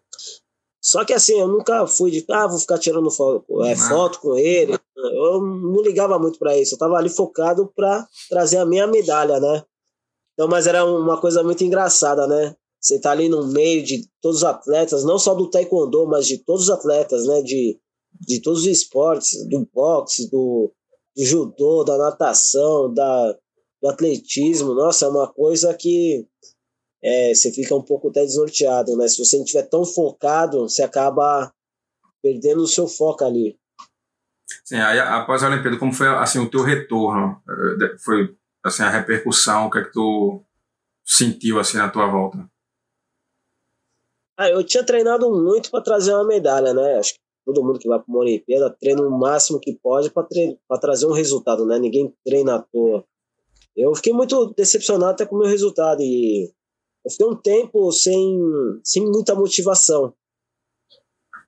Só que assim, eu nunca fui de, ah, vou ficar tirando foto, é, foto com ele. Eu não ligava muito para isso. Eu tava ali focado para trazer a minha medalha, né? Então, mas era uma coisa muito engraçada, né? Você está ali no meio de todos os atletas, não só do taekwondo, mas de todos os atletas, né? De, de todos os esportes, do boxe, do, do judô, da natação, da, do atletismo. Nossa, é uma coisa que é, você fica um pouco até desnorteado, né? Se você não estiver tão focado, você acaba perdendo o seu foco ali. Sim, aí após a Olimpíada, como foi assim o teu retorno? Eh, foi assim a repercussão, o que é que tu sentiu assim na tua volta? Ah, eu tinha treinado muito para trazer uma medalha, né? Acho que todo mundo que vai para uma Olimpíada treina o máximo que pode para trazer um resultado, né? Ninguém treina à toa. Eu fiquei muito decepcionado até com o meu resultado e eu fiquei um tempo sem, sem muita motivação,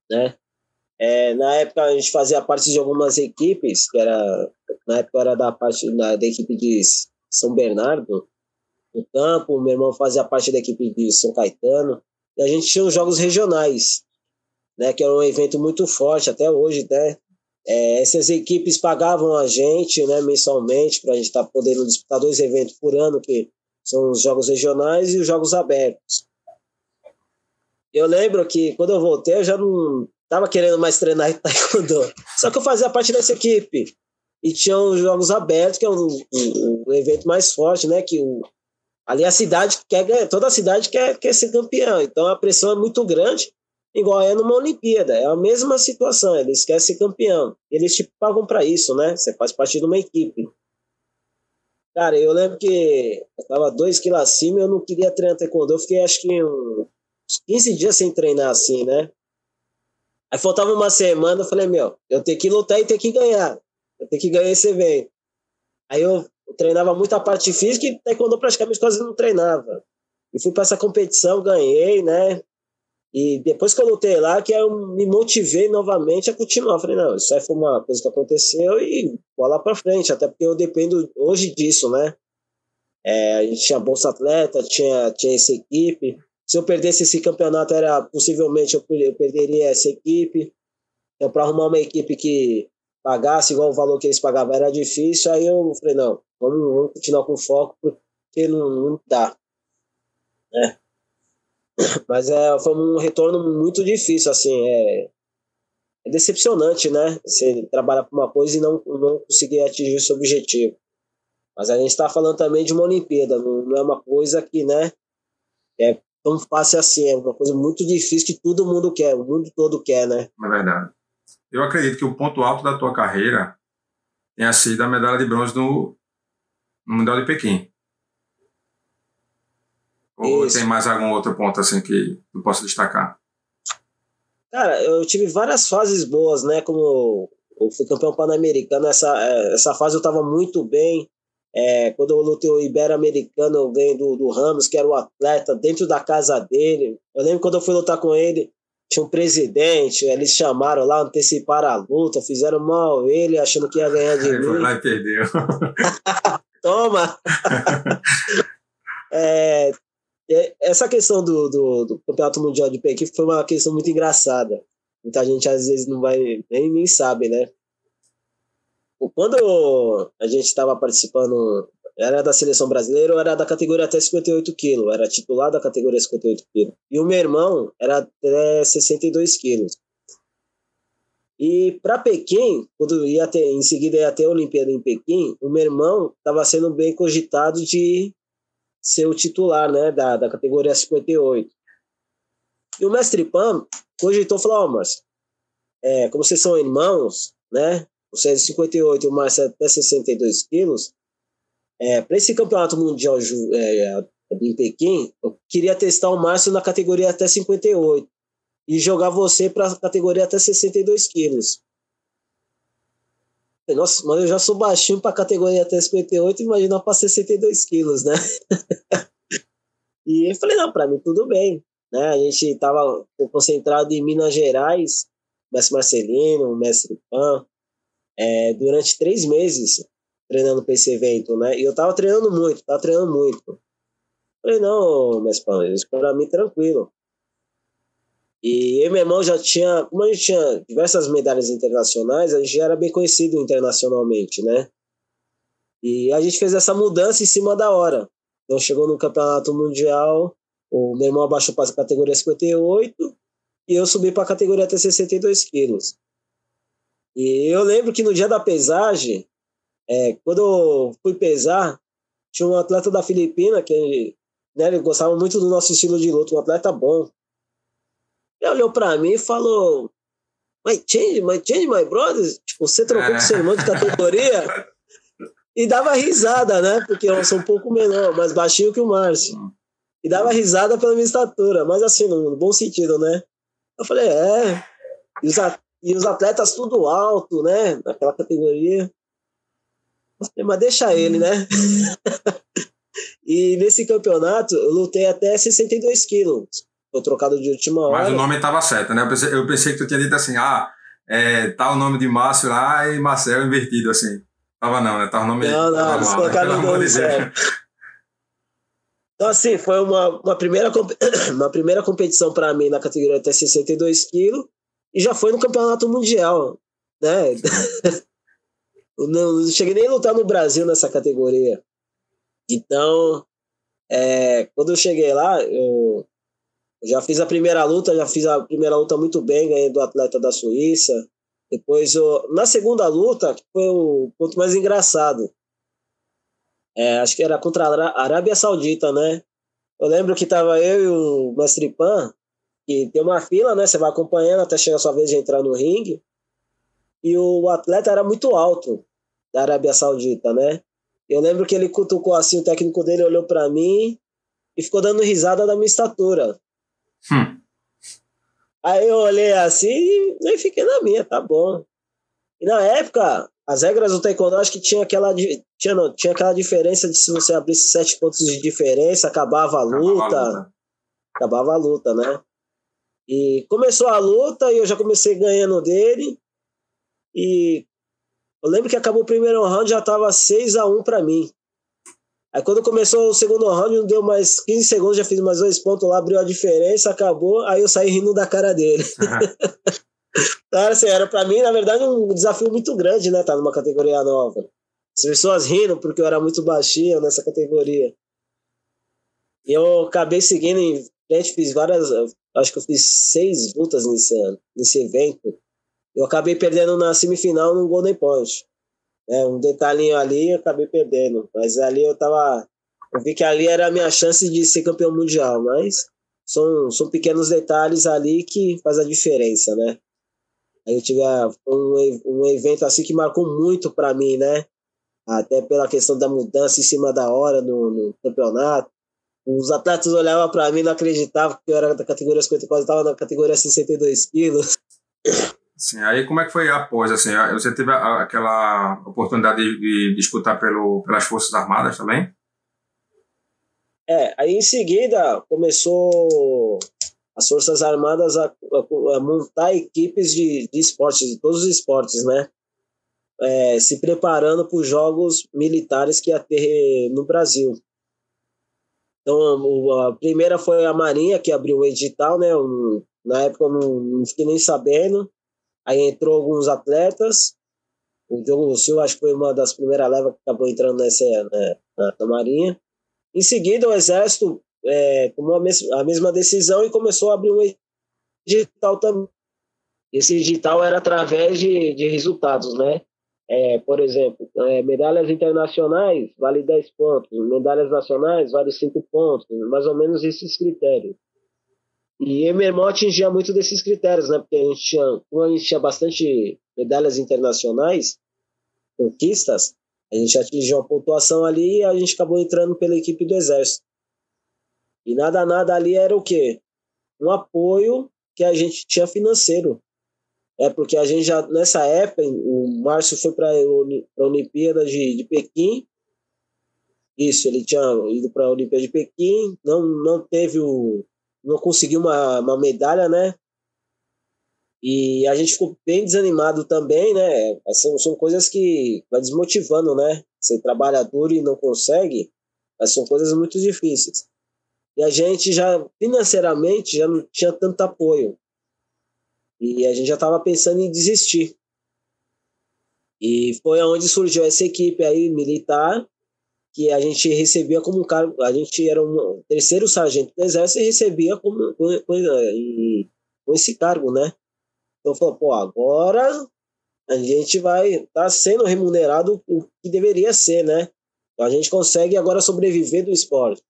né? É, na época a gente fazia parte de algumas equipes, que era na época era da parte da, da equipe de São Bernardo, no campo, meu irmão fazia parte da equipe de São Caetano. E a gente tinha os jogos regionais, né, que era um evento muito forte até hoje, né? É, essas equipes pagavam a gente, né, mensalmente, para a gente estar tá podendo disputar dois eventos por ano, que são os jogos regionais e os jogos abertos. Eu lembro que quando eu voltei, eu já não estava querendo mais treinar em taekwondo. Só que eu fazia parte dessa equipe. E tinha os jogos abertos, que é um evento mais forte, né? Que o, Ali a cidade quer ganhar, toda a cidade quer, quer ser campeão. Então a pressão é muito grande, igual é numa Olimpíada. É a mesma situação, eles querem ser campeão. Eles te pagam para isso, né? Você faz parte de uma equipe. Cara, eu lembro que eu tava dois quilos acima e eu não queria treinar taekwondo. Eu fiquei acho que uns 15 dias sem treinar assim, né? Aí faltava uma semana, eu falei, meu, eu tenho que lutar e tenho que ganhar. Eu tenho que ganhar esse evento. Aí eu treinava muito a parte física e taekwondo praticamente quase não treinava. E fui para essa competição, ganhei, né? E depois que eu lutei lá, que eu me motivei novamente a continuar. Falei, não, isso aí foi uma coisa que aconteceu e bola para frente, até porque eu dependo hoje disso, né? É, a gente tinha Bolsa Atleta, tinha, tinha essa equipe. Se eu perdesse esse campeonato, era possivelmente eu, eu perderia essa equipe. Então, para arrumar uma equipe que pagasse igual o valor que eles pagavam era difícil. Aí eu falei, não, vamos, vamos continuar com foco, porque não, não dá. Né? Mas é, foi um retorno muito difícil, assim, é, é decepcionante, né? Você trabalhar para uma coisa e não, não conseguir atingir seu objetivo. Mas a gente está falando também de uma Olimpíada, não, não, é uma coisa que, né, é tão fácil assim, é uma coisa muito difícil que todo mundo quer, o mundo todo quer, né? É verdade. Eu acredito que o ponto alto da tua carreira tenha sido a medalha de bronze no, no Mundial de Pequim. Ou Isso. tem mais algum outro ponto assim que eu posso destacar? Cara, eu tive várias fases boas, né? Como eu fui campeão pan-americano, essa, é, essa fase eu estava muito bem. É, quando eu lutei o Ibero-Americano, eu ganhei do, do Ramos, que era o atleta, dentro da casa dele. Eu lembro quando eu fui lutar com ele, tinha um presidente, eles chamaram lá, anteciparam a luta, fizeram mal ele, achando que ia ganhar de Aí mim. Foi lá e perdeu. Toma! é, essa questão do, do, do, Campeonato Mundial de Pequim foi uma questão muito engraçada. Muita gente às vezes não vai, nem, nem sabe, né? Quando a gente estava participando, era da seleção brasileira era da categoria até 58 quilos, era titular da categoria 58 quilos. E o meu irmão era até 62 quilos. E para Pequim, quando ia ter, em seguida ia ter a Olimpíada em Pequim, o meu irmão estava sendo bem cogitado de ser o titular né, da, da categoria 58. E o mestre Pam cogitou falou: Ó, oh, é, como vocês são irmãos, né? Você é de 58 e o Márcio é até 62 quilos. É, para esse campeonato mundial é, em Pequim, eu queria testar o Márcio na categoria até 58 e jogar você para a categoria até 62 quilos. Nossa, mas eu já sou baixinho para a categoria até 58, imagina para 62 quilos, né? e eu falei, não, para mim tudo bem. Né? A gente estava concentrado em Minas Gerais, mestre Marcelino, mestre Pan, é, durante três meses treinando para esse evento, né? E eu tava treinando muito, tava treinando muito. Falei, não, mestre Pan, isso para mim tranquilo. E eu e meu irmão já tinha, como a gente tinha diversas medalhas internacionais, a gente já era bem conhecido internacionalmente, né? E a gente fez essa mudança em cima da hora. Então chegou no campeonato mundial, o meu irmão abaixou para a categoria 58 e eu subi para a categoria até 62 quilos. E eu lembro que no dia da pesagem, é, quando eu fui pesar, tinha um atleta da Filipina que né, ele gostava muito do nosso estilo de luta, um atleta bom. Ele olhou para mim e falou: My change, my change, my brother. Tipo, você trocou com seu irmão de categoria? e dava risada, né? Porque eu sou um pouco menor, mais baixinho que o Márcio. E dava risada pela minha estatura, mas assim, no bom sentido, né? Eu falei, é. E os, e os atletas tudo alto, né? Naquela categoria. Falei, mas deixa ele, né? e nesse campeonato eu lutei até 62 quilos. Foi trocado de última hora. Mas o nome estava certo, né? Eu pensei, eu pensei, que tu tinha dito assim, ah, é, tá o nome de Márcio lá e Marcel invertido, assim. Tava não, né? Tava o nome... Não, não, eles colocaram o nome certo. Então, assim, foi uma, uma, primeira, uma primeira competição para mim na categoria até 62 quilos e já foi no campeonato mundial, né? não, não cheguei nem a lutar no Brasil nessa categoria. Então, é, quando eu cheguei lá, eu, já fiz a primeira luta, já fiz a primeira luta muito bem, ganhei do atleta da Suíça. Depois, eu, na segunda luta, que foi o ponto mais engraçado. É, acho que era contra a Arábia Saudita, né? Eu lembro que tava eu e o Mestre Pan, que tem uma fila, né? Você vai acompanhando até chegar a sua vez de entrar no ringue. E o atleta era muito alto, da Arábia Saudita, né? Eu lembro que ele cutucou assim, o técnico dele olhou para mim e ficou dando risada da minha estatura. Hum. Aí eu olhei assim e fiquei na minha, tá bom. E na época, as regras do taekwondo acho que tinha aquela tinha, não, tinha aquela diferença de se você abrisse sete pontos de diferença acabava a luta, acabava a luta, acabava a luta né? E começou a luta e eu já comecei ganhando dele. E eu lembro que acabou o primeiro round já tava 6 a 1 para mim Aí quando começou o segundo round, não deu mais 15 segundos, já fiz mais dois pontos lá, abriu a diferença, acabou, aí eu saí rindo da cara dele. então, assim, era pra mim, na verdade, um desafio muito grande, né, tá numa categoria nova. As pessoas rindo porque eu era muito baixinho nessa categoria. E eu acabei seguindo em frente, fiz várias, acho que eu fiz seis lutas nesse, nesse evento. Eu acabei perdendo na semifinal no Golden Point. É, um detalhinho ali eu acabei perdendo. Mas ali eu tava. Eu vi que ali era a minha chance de ser campeão mundial, mas são, são pequenos detalhes ali que faz a diferença, né? Aí eu tive um, um evento assim que marcou muito para mim, né? Até pela questão da mudança em cima da hora no, no campeonato. Os atletas olhavam para mim não acreditavam que eu era da categoria 54, estava na categoria 62 quilos. Sim, aí como é que foi após, assim, você teve aquela oportunidade de, disputar pelo, pelas Forças Armadas também? É, aí em seguida começou as Forças Armadas a, a, a montar equipes de, de esportes, de todos os esportes, né? É, se preparando para os jogos militares que ia ter no Brasil. Então, a primeira foi a Marinha, que abriu o edital, né? na época eu não, não fiquei nem sabendo. Aí entrou alguns atletas. O Diogo Silva acho que foi uma das primeiras levas que acabou entrando nessa, né, na, na, Marinha. Em seguida, o Exército é, tomou a, mes a mesma decisão e começou a abrir um edital também. Esse edital era através de, de resultados, né? É, por exemplo, é, medalhas internacionais vale 10 pontos, medalhas nacionais vale 5 pontos, mais ou menos esses critérios. E meu irmão atingia muito desses critérios, né? Porque a gente tinha, como a gente tinha bastante medalhas internacionais, conquistas, a gente atingiu uma pontuação ali e a gente acabou entrando pela equipe do Exército. E nada, nada ali era o quê? Um apoio que a gente tinha financeiro. É porque a gente já, nessa época, o Márcio foi para a Olimpíada de, de Pequim. Isso, ele tinha ido para a Olimpíada de Pequim, não, não teve o, não conseguiu uma, uma medalha, né? E a gente ficou bem desanimado também, né? São, são coisas que vai desmotivando, né? Você trabalha duro e não consegue, mas são coisas muito difíceis. E a gente já, financeiramente, já não tinha tanto apoio. E a gente já estava pensando em desistir. E foi onde surgiu essa equipe aí militar, que a gente recebia como um cargo, a gente era um terceiro sargento do exército e recebia como, com, com esse cargo, né? Então falou, pô, agora a gente vai estar tá sendo remunerado o que deveria ser, né? Então a gente consegue agora sobreviver do esporte.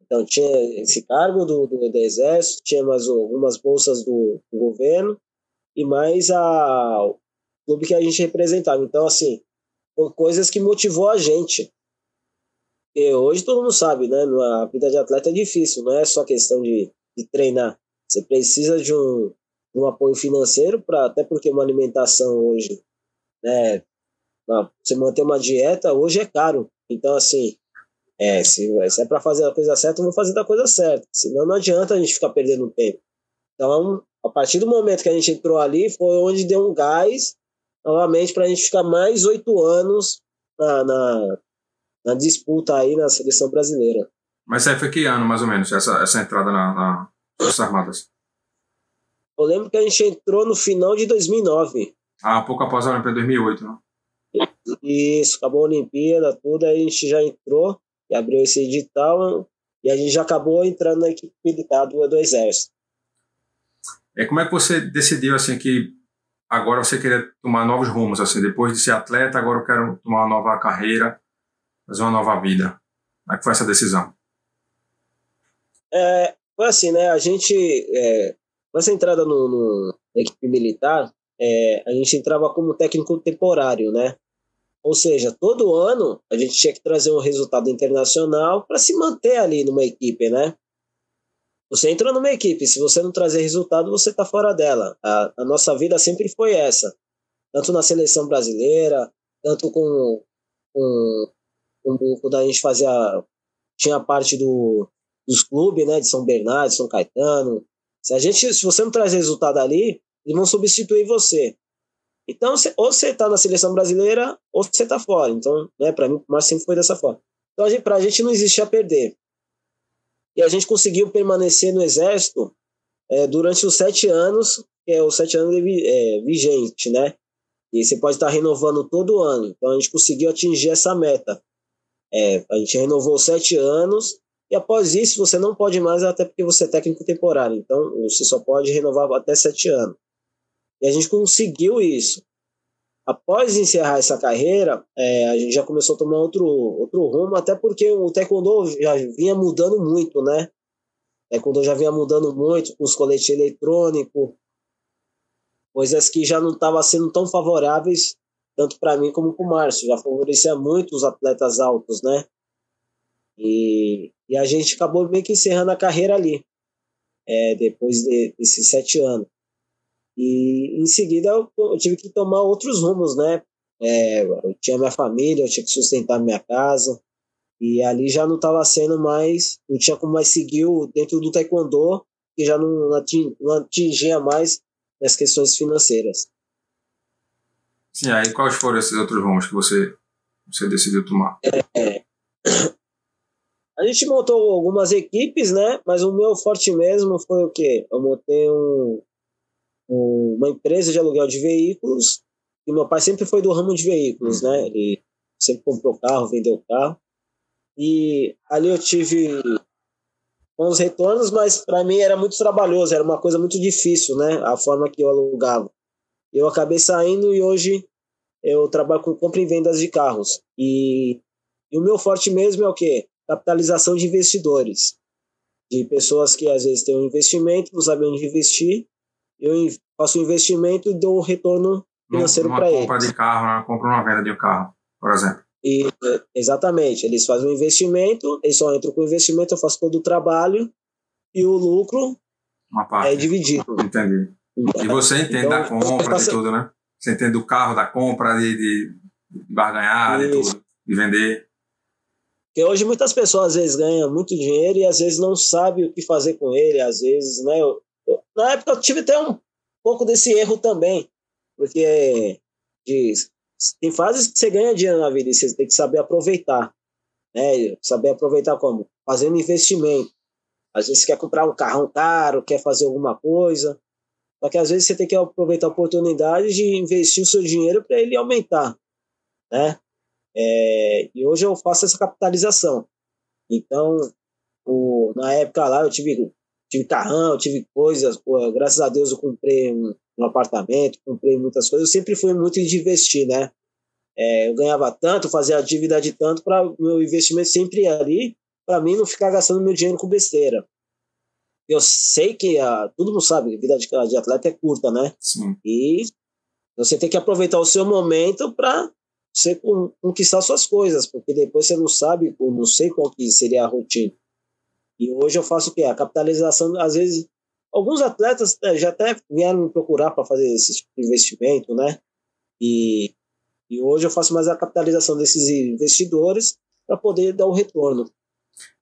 Então tinha esse cargo do, do, do exército, tinha mais algumas bolsas do, do governo e mais a, o clube que a gente representava. Então, assim, foram coisas que motivou a gente hoje todo mundo sabe, né? A vida de atleta é difícil, não é só questão de, de treinar. Você precisa de um, um apoio financeiro, para até porque uma alimentação hoje, né? Você manter uma dieta hoje é caro. Então, assim, é, se, se é para fazer a coisa certa, vamos fazer da coisa certa. Senão não adianta a gente ficar perdendo tempo. Então, a partir do momento que a gente entrou ali, foi onde deu um gás novamente para a gente ficar mais oito anos na, na, na disputa aí na seleção brasileira. Mas aí foi que ano, mais ou menos, essa, essa entrada na, na Forças Armadas? Eu lembro que a gente entrou no final de 2009. Ah, pouco após a Olimpíada 2008, não? Isso, acabou a Olimpíada, tudo, aí a gente já entrou e abriu esse edital e a gente já acabou entrando na equipe militar do, do Exército. É, como é que você decidiu, assim, que agora você queria tomar novos rumos, assim, depois de ser atleta, agora eu quero tomar uma nova carreira, fazer uma nova vida? Como é que foi essa decisão? É, foi assim, né? A gente, é, com essa entrada no, no, na equipe militar, é, a gente entrava como técnico temporário, né? Ou seja, todo ano a gente tinha que trazer um resultado internacional para se manter ali numa equipe, né? Você entrou numa equipe, se você não trazer resultado, você está fora dela. A, a nossa vida sempre foi essa. Tanto na seleção brasileira, tanto com, com, com quando a gente fazia tinha parte do, dos clubes, né, de São Bernardo, São Caetano. Se a gente, se você não traz resultado ali, eles vão substituir você. Então, ou você está na seleção brasileira, ou você está fora. Então, né, para mim, o sempre foi dessa forma. Então, a gente não existe a perder. E a gente conseguiu permanecer no Exército é, durante os sete anos, que é os sete anos é, vigente, né? E você pode estar renovando todo ano. Então, a gente conseguiu atingir essa meta. É, a gente renovou sete anos, e após isso, você não pode mais, até porque você é técnico temporário. Então, você só pode renovar até sete anos. E a gente conseguiu isso. Após encerrar essa carreira, é, a gente já começou a tomar outro, outro rumo, até porque o taekwondo já vinha mudando muito, né? O taekwondo já vinha mudando muito com os coletes eletrônicos, coisas que já não estavam sendo tão favoráveis tanto para mim como para o Márcio. Já favorecia muito os atletas altos, né? E, e a gente acabou meio que encerrando a carreira ali, é, depois de, desses sete anos. E em seguida eu, eu tive que tomar outros rumos, né? É, eu tinha minha família, eu tinha que sustentar minha casa. E ali já não estava sendo mais, não tinha como mais seguir dentro do taekwondo, que já não, não atingia mais as questões financeiras. Sim, aí quais foram esses outros rumos que você, você decidiu tomar? É, a gente montou algumas equipes, né? Mas o meu forte mesmo foi o quê? Eu montei um, uma empresa de aluguel de veículos, e meu pai sempre foi do ramo de veículos, né? Ele sempre comprou carro, vendeu carro. E ali eu tive bons retornos, mas para mim era muito trabalhoso, era uma coisa muito difícil, né? A forma que eu alugava. Eu acabei saindo e hoje eu trabalho com compra e vendas de carros. E, e o meu forte mesmo é o quê? Capitalização de investidores. De pessoas que às vezes têm um investimento, não sabem onde investir, eu faço um investimento e dou um retorno financeiro para eles. compra de carro, uma compra uma venda de um carro, por exemplo. E, exatamente, eles fazem um investimento, eles só entram com o investimento, eu faço todo o trabalho e o lucro é dividido. Entendi. E você entende então, da compra, de tudo, né? Você entende do carro, da compra, de, de, de barganhar, de tudo, de vender. Porque hoje muitas pessoas às vezes ganham muito dinheiro e às vezes não sabem o que fazer com ele, às vezes, né? Eu, na época eu tive até um pouco desse erro também, porque de, tem fases que você ganha dinheiro na vida e você tem que saber aproveitar. Né? Saber aproveitar como? Fazendo investimento. Às vezes você quer comprar um carrão caro, quer fazer alguma coisa. Só que às vezes você tem que aproveitar a oportunidade de investir o seu dinheiro para ele aumentar. Né? É, e hoje eu faço essa capitalização. Então, o, na época lá eu tive tive carrão, tive coisas, pô, graças a Deus eu comprei um, um, apartamento, comprei muitas coisas, eu sempre fui muito de investir, né? É, eu ganhava tanto, fazia a dívida de tanto para meu investimento sempre ali, para mim não ficar gastando meu dinheiro com besteira. Eu sei que a, todo mundo sabe, a vida de, de atleta é curta, né? Sim. E você tem que aproveitar o seu momento para você conquistar suas coisas, porque depois você não sabe, não sei qual que seria a rotina. E hoje eu faço o quê? A capitalização, às vezes, alguns atletas é, já até vieram me procurar para fazer esse tipo de investimento, né? E, e hoje eu faço mais a capitalização desses investidores para poder dar o retorno.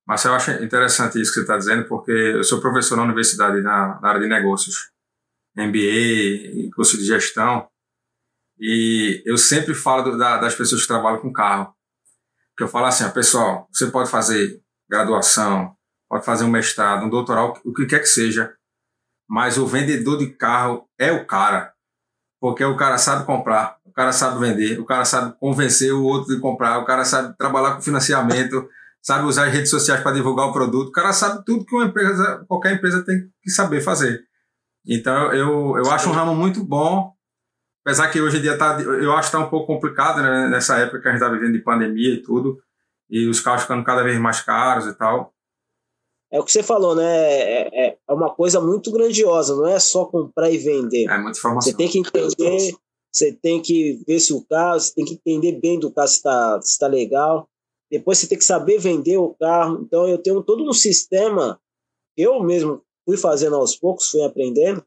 Mas eu acho interessante isso que você está dizendo, porque eu sou professor na universidade, na, na área de negócios, MBA, curso de gestão, e eu sempre falo do, da, das pessoas que trabalham com carro. Que eu falo assim, pessoal, você pode fazer graduação, pode fazer um mestrado, um doutorado, o que quer que seja, mas o vendedor de carro é o cara, porque o cara sabe comprar, o cara sabe vender, o cara sabe convencer o outro de comprar, o cara sabe trabalhar com financiamento, sabe usar as redes sociais para divulgar o produto, o cara sabe tudo que uma empresa, qualquer empresa tem que saber fazer. Então eu, eu acho um ramo muito bom, apesar que hoje em dia tá, eu acho que está um pouco complicado né, nessa época que a gente está vivendo de pandemia e tudo, e os carros ficando cada vez mais caros e tal é o que você falou, né? É, é, é, uma coisa muito grandiosa, não é só comprar e vender. É muita informação. Você tem que entender, você tem que ver se o carro, você tem que entender bem do carro se está se tá legal. Depois você tem que saber vender o carro. Então eu tenho todo um sistema, eu mesmo fui fazendo aos poucos, fui aprendendo,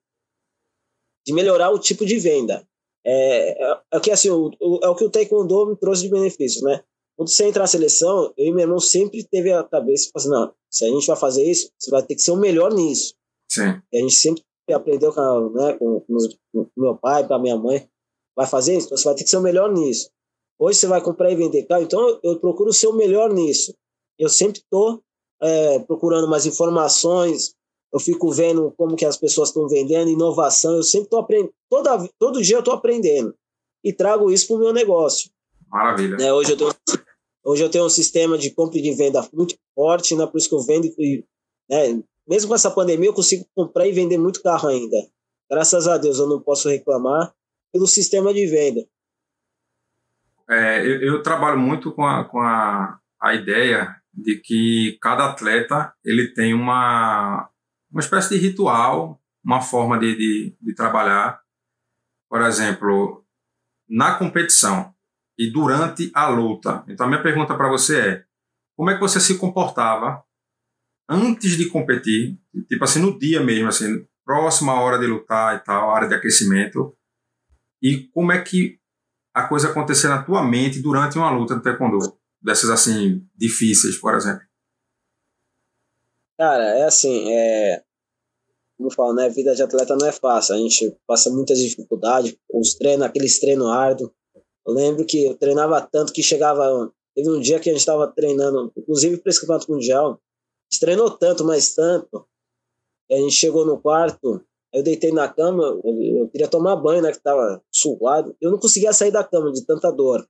de melhorar o tipo de venda. é, é, é que assim, o, o, é o que o Taekwondo me trouxe de benefício, né? Quando você entrar na seleção, eu e meu irmão sempre teve a cabeça, assim, não, se a gente vai fazer isso, você vai ter que ser o melhor nisso. Sim. E a gente sempre aprendeu com, né, com, com meu pai, com a minha mãe, vai fazer isso, então você vai ter que ser o melhor nisso. Hoje você vai comprar e vender carro, então eu, procuro ser o melhor nisso. Eu sempre estou é, procurando mais informações, eu fico vendo como que as pessoas estão vendendo, inovação, eu sempre estou aprendendo, toda, todo dia eu estou aprendendo e trago isso para o meu negócio. Maravilha. Né, hoje, eu tenho, hoje eu tenho um sistema de compra e de venda muito forte, né, por isso que eu vendo, e, né, mesmo com essa pandemia, eu consigo comprar e vender muito carro ainda. Graças a Deus, eu não posso reclamar pelo sistema de venda. É, eu, eu, trabalho muito com, a, com a, a ideia de que cada atleta ele tem uma, uma espécie de ritual, uma forma de, de, de trabalhar. Por exemplo, na competição e durante a luta. Então, a minha pergunta para você é: como é que você se comportava antes de competir, tipo assim, no dia mesmo, assim, próxima hora de lutar e tal, hora de aquecimento, e como é que a coisa acontecia na tua mente durante uma luta de taekwondo, dessas assim, difíceis, por exemplo? Cara, é assim, é... como eu falo, né, vida de atleta não é fácil, a gente passa muitas dificuldades, os treinos, aqueles treinos árduos, eu lembro que eu treinava tanto que chegava, teve um dia que a gente estava treinando, inclusive para esse campeonato mundial, gente treinou tanto, mas tanto. a gente chegou no quarto, eu deitei na cama, eu, eu queria tomar banho, né, que tava suado. Eu não conseguia sair da cama de tanta dor.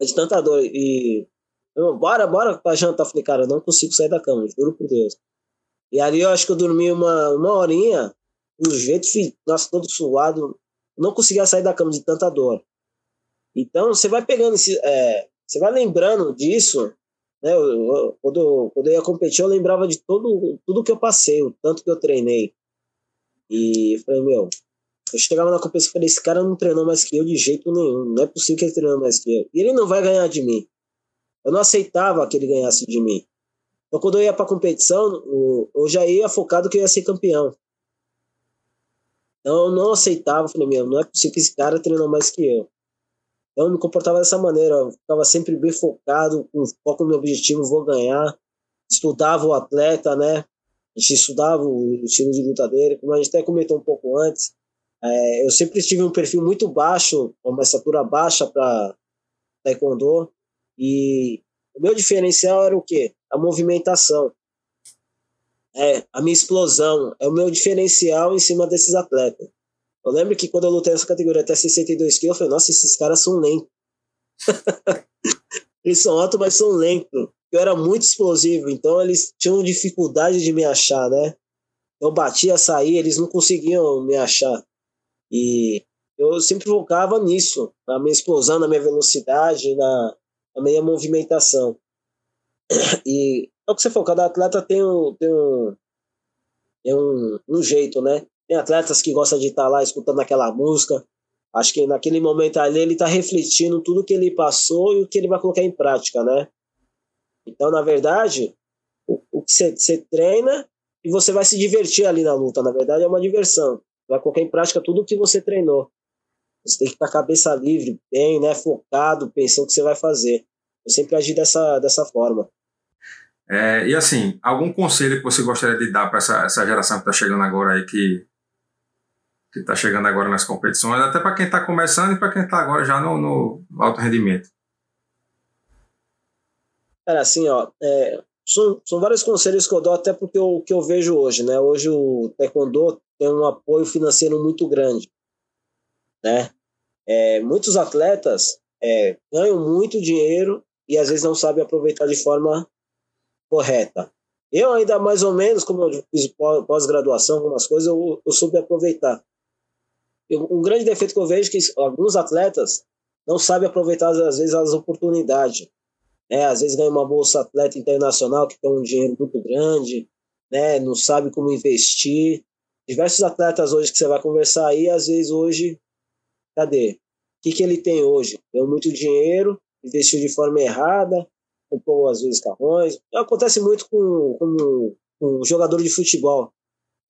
De tanta dor. E eu, bora, bora pra jantar. Eu falei, cara, eu não consigo sair da cama, juro por Deus. E ali eu acho que eu dormi uma, uma horinha, do jeito, fui, nossa, todo suado. Não conseguia sair da cama de tanta dor. Então, você vai pegando esse. É, você vai lembrando disso né? Eu, eu, quando, quando eu ia competir, eu lembrava de todo, tudo que eu passei, o tanto que eu treinei. E falei, meu, eu chegava na competição e falei, esse cara não treinou mais que eu de jeito nenhum. Não é possível que ele treinou mais que eu. E ele não vai ganhar de mim. Eu não aceitava que ele ganhasse de mim. Então, quando eu ia para competição, eu já ia focado que eu ia ser campeão. Então, eu não aceitava. Falei, meu, não é possível que esse cara treinou mais que eu. Então, eu me comportava dessa maneira, eu ficava sempre bem focado, com foco no meu objetivo, vou ganhar. Estudava o atleta, né? A gente estudava o estilo de luta dele, como a gente até comentou um pouco antes. É, eu sempre tive um perfil muito baixo, uma estatura baixa para taekwondo, e o meu diferencial era o quê? A movimentação. É, a minha explosão é o meu diferencial em cima desses atletas. Eu lembro que quando eu lutei nessa categoria até 62 quilos, eu falei, nossa, esses caras são lentos. eles são altos, mas são lentos. Eu era muito explosivo, então eles tinham dificuldade de me achar, né? Eu batia, saía, eles não conseguiam me achar. E eu sempre focava nisso, na minha explosão, na minha velocidade, na, na minha movimentação. E é o que você falou, cada atleta tem um, tem um, tem um, um jeito, né? Tem atletas que gostam de estar lá escutando aquela música. Acho que naquele momento ali ele está refletindo tudo que ele passou e o que ele vai colocar em prática, né? Então, na verdade, o, que você treina e você vai se divertir ali na luta. Na verdade, é uma diversão. Vai colocar em prática tudo o que você treinou. Você tem que estar a cabeça livre, bem, né, focado, pensando o que você vai fazer. Eu sempre agi dessa, dessa forma. É, e assim, algum conselho que você gostaria de dar para essa, essa geração que está chegando agora aí, que que está chegando agora nas competições, até para quem está começando e para quem está agora já no, no, alto rendimento? Cara, assim, ó, é, são, são vários conselhos que eu dou, até porque o que eu vejo hoje, né? Hoje o Taekwondo tem um apoio financeiro muito grande, né? É, muitos atletas é, ganham muito dinheiro e às vezes não sabem aproveitar de forma correta. Eu ainda mais ou menos, como eu fiz pós-graduação, algumas coisas, eu, eu soube aproveitar um grande defeito que eu vejo é que alguns atletas não sabem aproveitar, às vezes, as oportunidades. Né? Às vezes ganha uma bolsa atleta internacional que tem um dinheiro muito grande, né? não sabe como investir. Diversos atletas hoje que você vai conversar aí, às vezes hoje, cadê? O que, que ele tem hoje? Tem muito dinheiro, investiu de forma errada, comprou às vezes carrões. Acontece muito com, com, com jogador de futebol.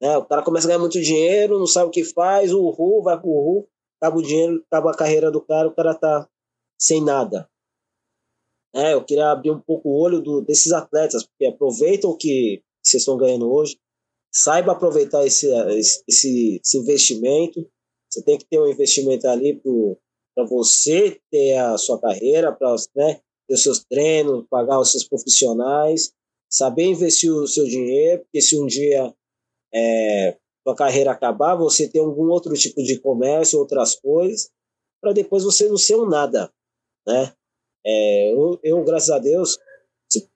Né? O cara começa a ganhar muito dinheiro, não sabe o que faz, o Ru vai pro Ru, acaba o dinheiro, acaba a carreira do cara, o cara tá sem nada. É, eu queria abrir um pouco o olho do, desses atletas, porque aproveitam o que vocês estão ganhando hoje, saiba aproveitar esse, esse, esse investimento. Você tem que ter um investimento ali para você ter a sua carreira, para né, ter os seus treinos, pagar os seus profissionais, saber investir o seu dinheiro, porque se um dia é, sua carreira acabar, você tem algum outro tipo de comércio, outras coisas, para depois você não ser um nada, né? É, eu, eu, graças a Deus,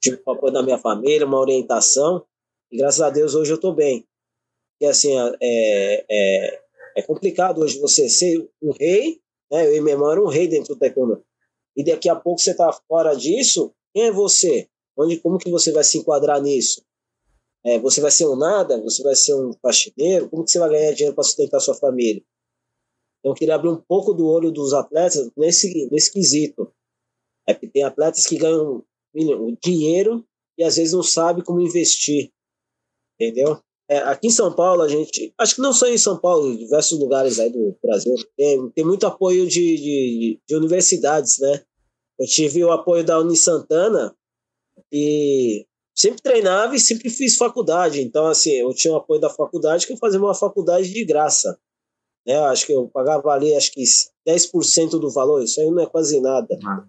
tive o apoio da minha família, uma orientação, e graças a Deus hoje eu estou bem. E assim, é, é, é, complicado hoje você ser um rei, né? Eu e minha irmã era um rei dentro do taekwondo. E daqui a pouco você está fora disso, quem é você? Onde, como que você vai se enquadrar nisso? É, você vai ser um nada? Você vai ser um faxineiro? Como que você vai ganhar dinheiro para sustentar sua família? Então, eu queria abrir um pouco do olho dos atletas nesse, nesse quesito. É que tem atletas que ganham dinheiro e às vezes não sabe como investir, entendeu? É, aqui em São Paulo, a gente, acho que não só em São Paulo, em diversos lugares aí do Brasil, tem, tem muito apoio de, de, de universidades, né? Eu tive o apoio da Uni Santana e sempre treinava e sempre fiz faculdade. Então, assim, eu tinha o apoio da faculdade que eu fazia uma faculdade de graça. Né? Acho que eu pagava ali, acho que 10% do valor, isso aí não é quase nada. Ah.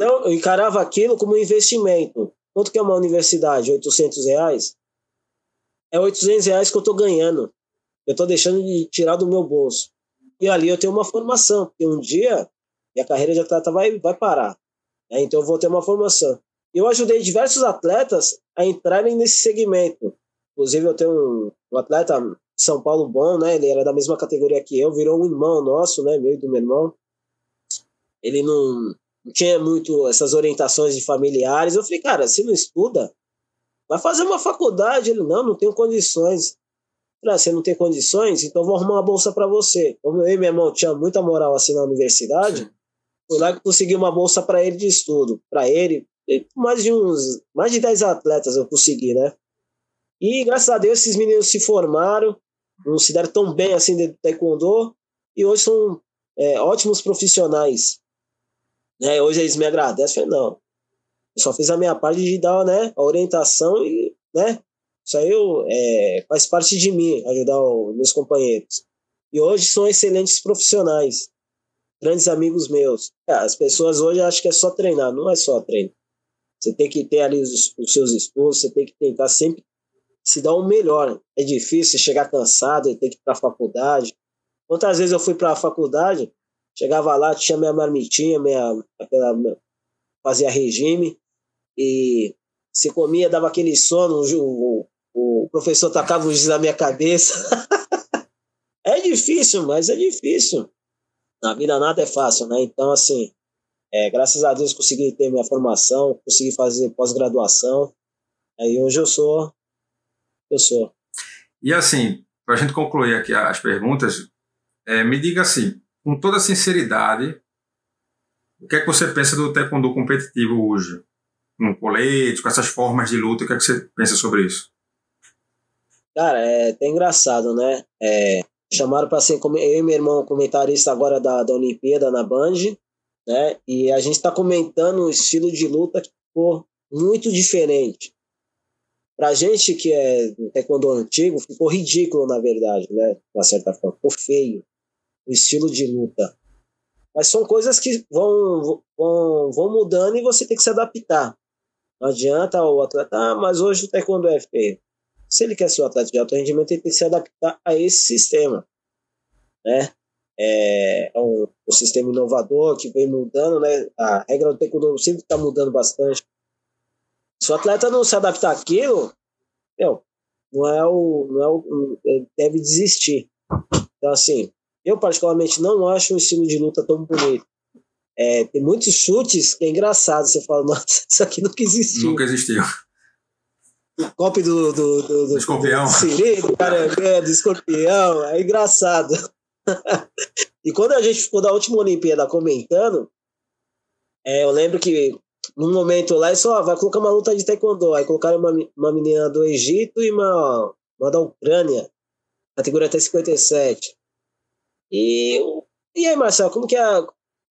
Então, eu encarava aquilo como um investimento. Quanto que é uma universidade? 800 reais? É 800 reais que eu estou ganhando. Eu estou deixando de tirar do meu bolso. E ali eu tenho uma formação, porque um dia minha carreira de atleta vai, vai parar. Né? Então eu vou ter uma formação. Eu ajudei diversos atletas a entrarem nesse segmento. Inclusive eu tenho um, um atleta de São Paulo bom, né? Ele era da mesma categoria que eu, virou um irmão nosso, né? Meio do meu irmão. Ele não tinha muito essas orientações de familiares. Eu falei, cara, se não estuda, vai fazer uma faculdade. Ele, não, não tenho condições. falei, ah, você não tem condições? Então vou arrumar uma bolsa para você. Como eu e meu irmão tinha muita moral assim na universidade, Sim. fui lá que consegui uma bolsa para ele de estudo. Para ele, mais de uns, mais de 10 atletas eu consegui, né? E graças a Deus esses meninos se formaram, não se deram tão bem assim de taekwondo e hoje são é, ótimos profissionais. Né? Hoje eles me agradecem, falei, não, eu só fiz a minha parte de dar né, a orientação e, né, isso aí eu, é, faz parte de mim, ajudar os meus companheiros. E hoje são excelentes profissionais, grandes amigos meus. É, as pessoas hoje acham que é só treinar, não é só treinar. Você tem que ter ali os, os seus estudos, você tem que tentar sempre se dar o melhor. É difícil chegar cansado ter que ir para a faculdade. Quantas vezes eu fui para a faculdade, chegava lá, tinha minha marmitinha, minha, aquela, fazia regime, e se comia, dava aquele sono, o, o, o professor tacava o giz na minha cabeça. é difícil, mas é difícil. Na vida nada é fácil, né? Então, assim, é, graças a Deus consegui ter minha formação, consegui fazer pós-graduação. Aí hoje eu sou, eu sou. E assim, para a gente concluir aqui as perguntas, é, me diga assim, com toda sinceridade, o que é que você pensa do taekwondo competitivo hoje? Com colete, com essas formas de luta, o que é que você pensa sobre isso? Cara, é até engraçado, né? É, chamaram para ser eu e meu irmão comentarista agora da, da Olimpíada na Band né? E a gente está comentando um estilo de luta que ficou muito diferente. Para a gente que é taekwondo antigo, ficou ridículo, na verdade, né? De uma certa forma, ficou feio o estilo de luta. Mas são coisas que vão, vão, vão mudando e você tem que se adaptar. Não adianta o atleta, ah, mas hoje o taekwondo é feio. Se ele quer ser um atleta de alto rendimento, ele tem que se adaptar a esse sistema. Né? é, é um, um, sistema inovador que vem mudando, né? A regra do taekwondo sempre está mudando bastante. Se o atleta não se adaptar àquilo, meu, não é o, não é o, ele deve desistir. Então assim, eu particularmente não acho um estilo de luta tão bonito. É, tem muitos chutes que é engraçado. Você fala, nossa, isso aqui nunca existiu. Nunca existiu. O golpe do, do, do, do escorpião. Do sirene, cara, do escorpião, é engraçado. e quando a gente ficou da última Olimpíada comentando, é, eu lembro que num momento lá, só vai colocar uma luta de taekwondo. Aí colocaram uma, uma menina do Egito e uma, uma da Ucrânia, categoria até 57. E e aí, Marcelo, como que é,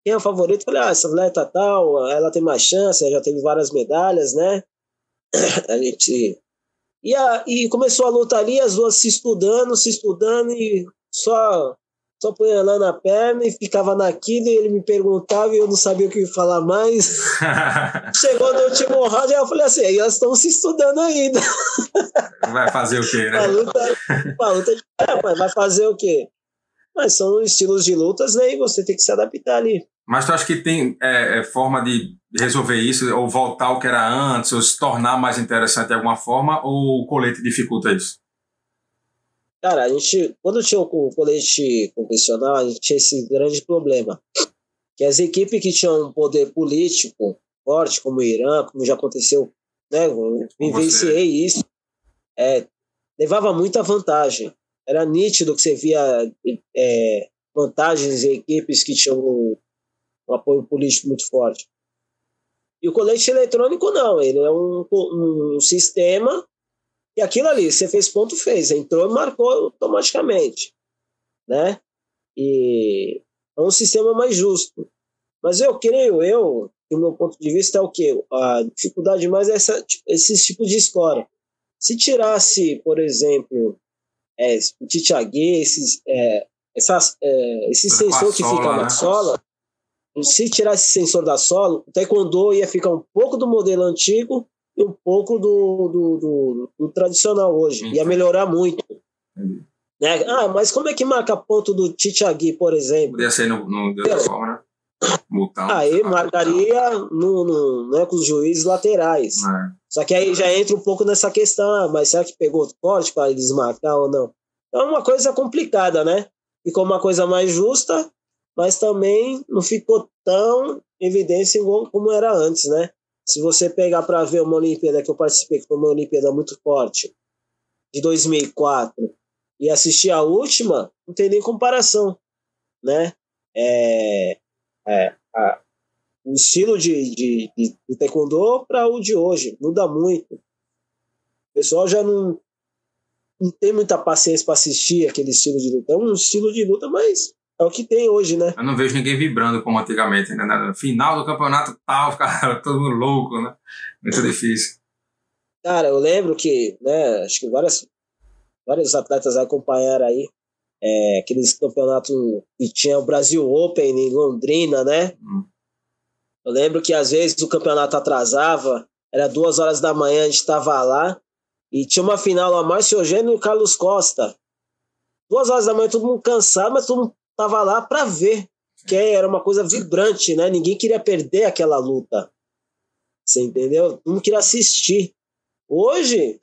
quem é o favorito? falei, ah, essa atleta tal, ela tem mais chance, já teve várias medalhas, né? A gente. E, a, e começou a luta ali, as duas se estudando, se estudando, e só só punha lá na perna e ficava naquilo, e ele me perguntava e eu não sabia o que falar mais. Chegou no último round, eu falei assim, elas estão se estudando ainda. Vai fazer o quê, né? A luta, a luta é, vai fazer o quê? Mas são estilos de lutas, né? E você tem que se adaptar ali. Mas tu acha que tem é, é, forma de resolver isso, ou voltar ao que era antes, ou se tornar mais interessante de alguma forma, ou o colete dificulta isso? Cara, a gente, quando tinha o colete convencional, a gente tinha esse grande problema. Que as equipes que tinham um poder político forte, como o Irã, como já aconteceu, né? Eu vivenciei isso, é, levava muita vantagem. Era nítido que você via é, vantagens em equipes que tinham um, um, apoio político muito forte. E o colete eletrônico não, ele é um, um sistema e aquilo ali, você fez ponto, fez. Entrou e marcou automaticamente. Né? E é um sistema mais justo. Mas eu creio, eu, do meu ponto de vista, é o quê? A dificuldade mais é essa, esses tipos de escola. Se tirasse, por exemplo, é, o Titiague, esses, é, essas, é, esse sensor que fica na né? sola, se tirasse esse sensor da sola, o taekwondo ia ficar um pouco do modelo antigo e um pouco do, do, do, do tradicional hoje. Ia melhorar muito. Né? Ah, mas como é que marca ponto do Tichagui, por exemplo? Podia ser no, no de forma, né? Multão, aí marcaria no, no, né, com os juízes laterais. É. Só que aí já entra um pouco nessa questão, ah, mas será que pegou forte para eles marcar ou não? Então é uma coisa complicada, né? Ficou uma coisa mais justa, mas também não ficou tão evidência como era antes, né? Se você pegar para ver uma Olimpíada que eu participei, que foi uma Olimpíada muito forte, de 2004, e assistir a última, não tem nem comparação, né? É, é, a, o estilo de, de, de, de taekwondo para o de hoje muda muito. O pessoal já não, não tem muita paciência para assistir aquele estilo de luta. É um estilo de luta, mas é o que tem hoje, né? Eu não vejo ninguém vibrando como antigamente, né? No final do campeonato tal, ficava todo mundo louco, né? Muito difícil. Cara, eu lembro que, né, acho que várias, vários atletas acompanharam aí é, aqueles campeonatos que tinha o Brasil Open em Londrina, né? Hum. Eu lembro que às vezes o campeonato atrasava, era duas horas da manhã, a gente estava lá, e tinha uma final lá, Márcio Eugênio e Carlos Costa. Duas horas da manhã, todo mundo cansado, mas todo mundo tava lá para ver, que era uma coisa vibrante, né? Ninguém queria perder aquela luta. Você entendeu? Não queria assistir. Hoje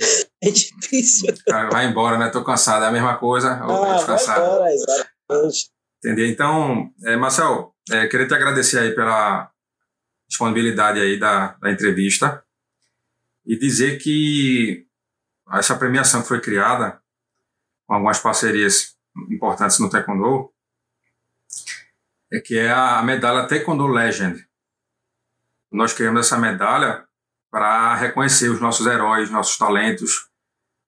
é difícil. Vai embora, né? Tô cansado. É a mesma coisa. Ah, vai embora, exatamente. Entendeu? Então, é, Marcel, é, queria te agradecer aí pela disponibilidade aí da, da entrevista e dizer que essa premiação que foi criada com algumas parcerias importantes no Taekwondo, é que é a medalha Taekwondo Legend. Nós criamos essa medalha para reconhecer os nossos heróis, nossos talentos,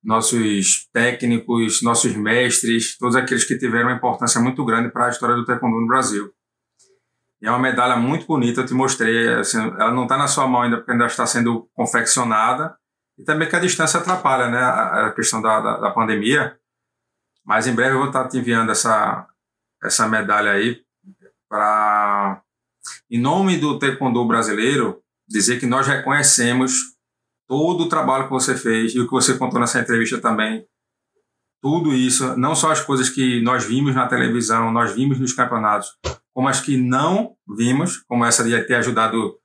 nossos técnicos, nossos mestres, todos aqueles que tiveram uma importância muito grande para a história do taekwondo no Brasil. E é uma medalha muito bonita, eu te mostrei, assim, ela não está na sua mão ainda porque ainda está sendo confeccionada, e também que a distância atrapalha né, a, questão da, da, da pandemia, mas em breve eu vou estar te enviando essa, essa medalha aí para, em nome do taekwondo brasileiro, dizer que nós reconhecemos todo o trabalho que você fez e o que você contou nessa entrevista também. Tudo isso, não só as coisas que nós vimos na televisão, nós vimos nos campeonatos, como as que não vimos, como essa de ter ajudado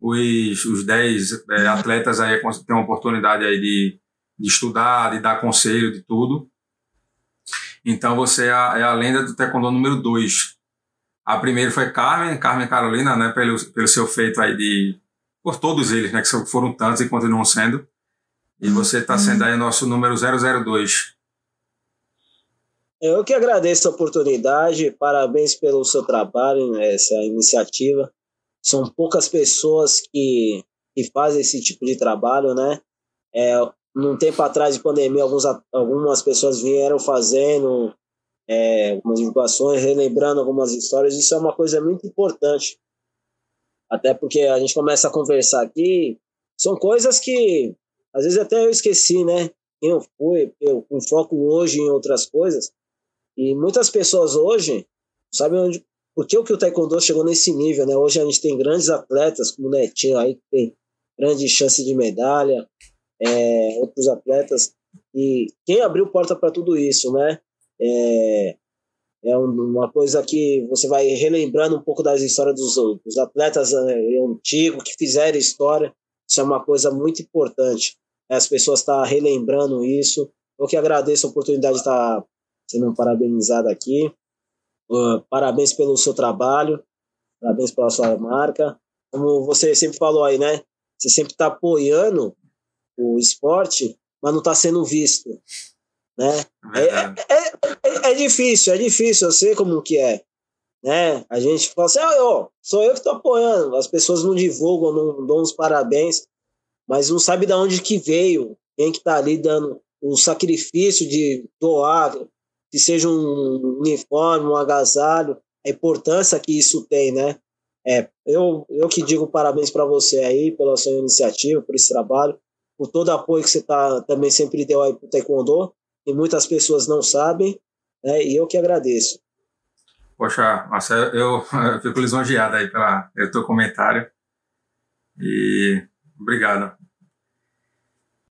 os, os 10 é, atletas aí a ter uma oportunidade aí de, de estudar, de dar conselho, de tudo. Então você é a, é a lenda do taekwondo número 2. A primeira foi Carmen, Carmen Carolina, né, pelo, pelo seu feito aí de. Por todos eles, né, que foram tantos e continuam sendo. E você está sendo aí o nosso número 002. Eu que agradeço a oportunidade, parabéns pelo seu trabalho, né, essa iniciativa. São poucas pessoas que, que fazem esse tipo de trabalho, né? É, num tempo atrás de pandemia, alguns, algumas pessoas vieram fazendo é, algumas divulgações, relembrando algumas histórias, isso é uma coisa muito importante. Até porque a gente começa a conversar aqui, são coisas que às vezes até eu esqueci, né? Eu fui, eu com foco hoje em outras coisas. E muitas pessoas hoje sabem onde, por que que o taekwondo chegou nesse nível, né? Hoje a gente tem grandes atletas, como o Netinho aí, que tem grande chance de medalha, é, outros atletas. E quem abriu porta para tudo isso, né? É, é uma coisa que você vai relembrando um pouco das histórias dos, atletas é, antigos que fizeram história. Isso é uma coisa muito importante. As pessoas estão tá relembrando isso. Eu que agradeço a oportunidade de estar tá sendo parabenizado aqui. Uh, parabéns pelo seu trabalho, parabéns pela sua marca. Como você sempre falou aí, né? Você sempre está apoiando o esporte, mas não está sendo visto, né? É, é, é, é, difícil, é difícil, eu sei como que é, né? A gente fala assim, ah, ó, sou eu que estou apoiando, as pessoas não divulgam, não dão os parabéns, mas não sabe de onde que veio, quem que está ali dando o sacrifício de doar, que seja um uniforme, um agasalho, a importância que isso tem, né? É, eu, eu que digo parabéns para você aí pela sua iniciativa, por esse trabalho, por todo o apoio que você tá, também sempre deu aí para o Taekwondo, e muitas pessoas não sabem, né? E eu que agradeço. Poxa, Marcelo, eu, eu fico lisonjeado aí pelo teu comentário. E obrigado.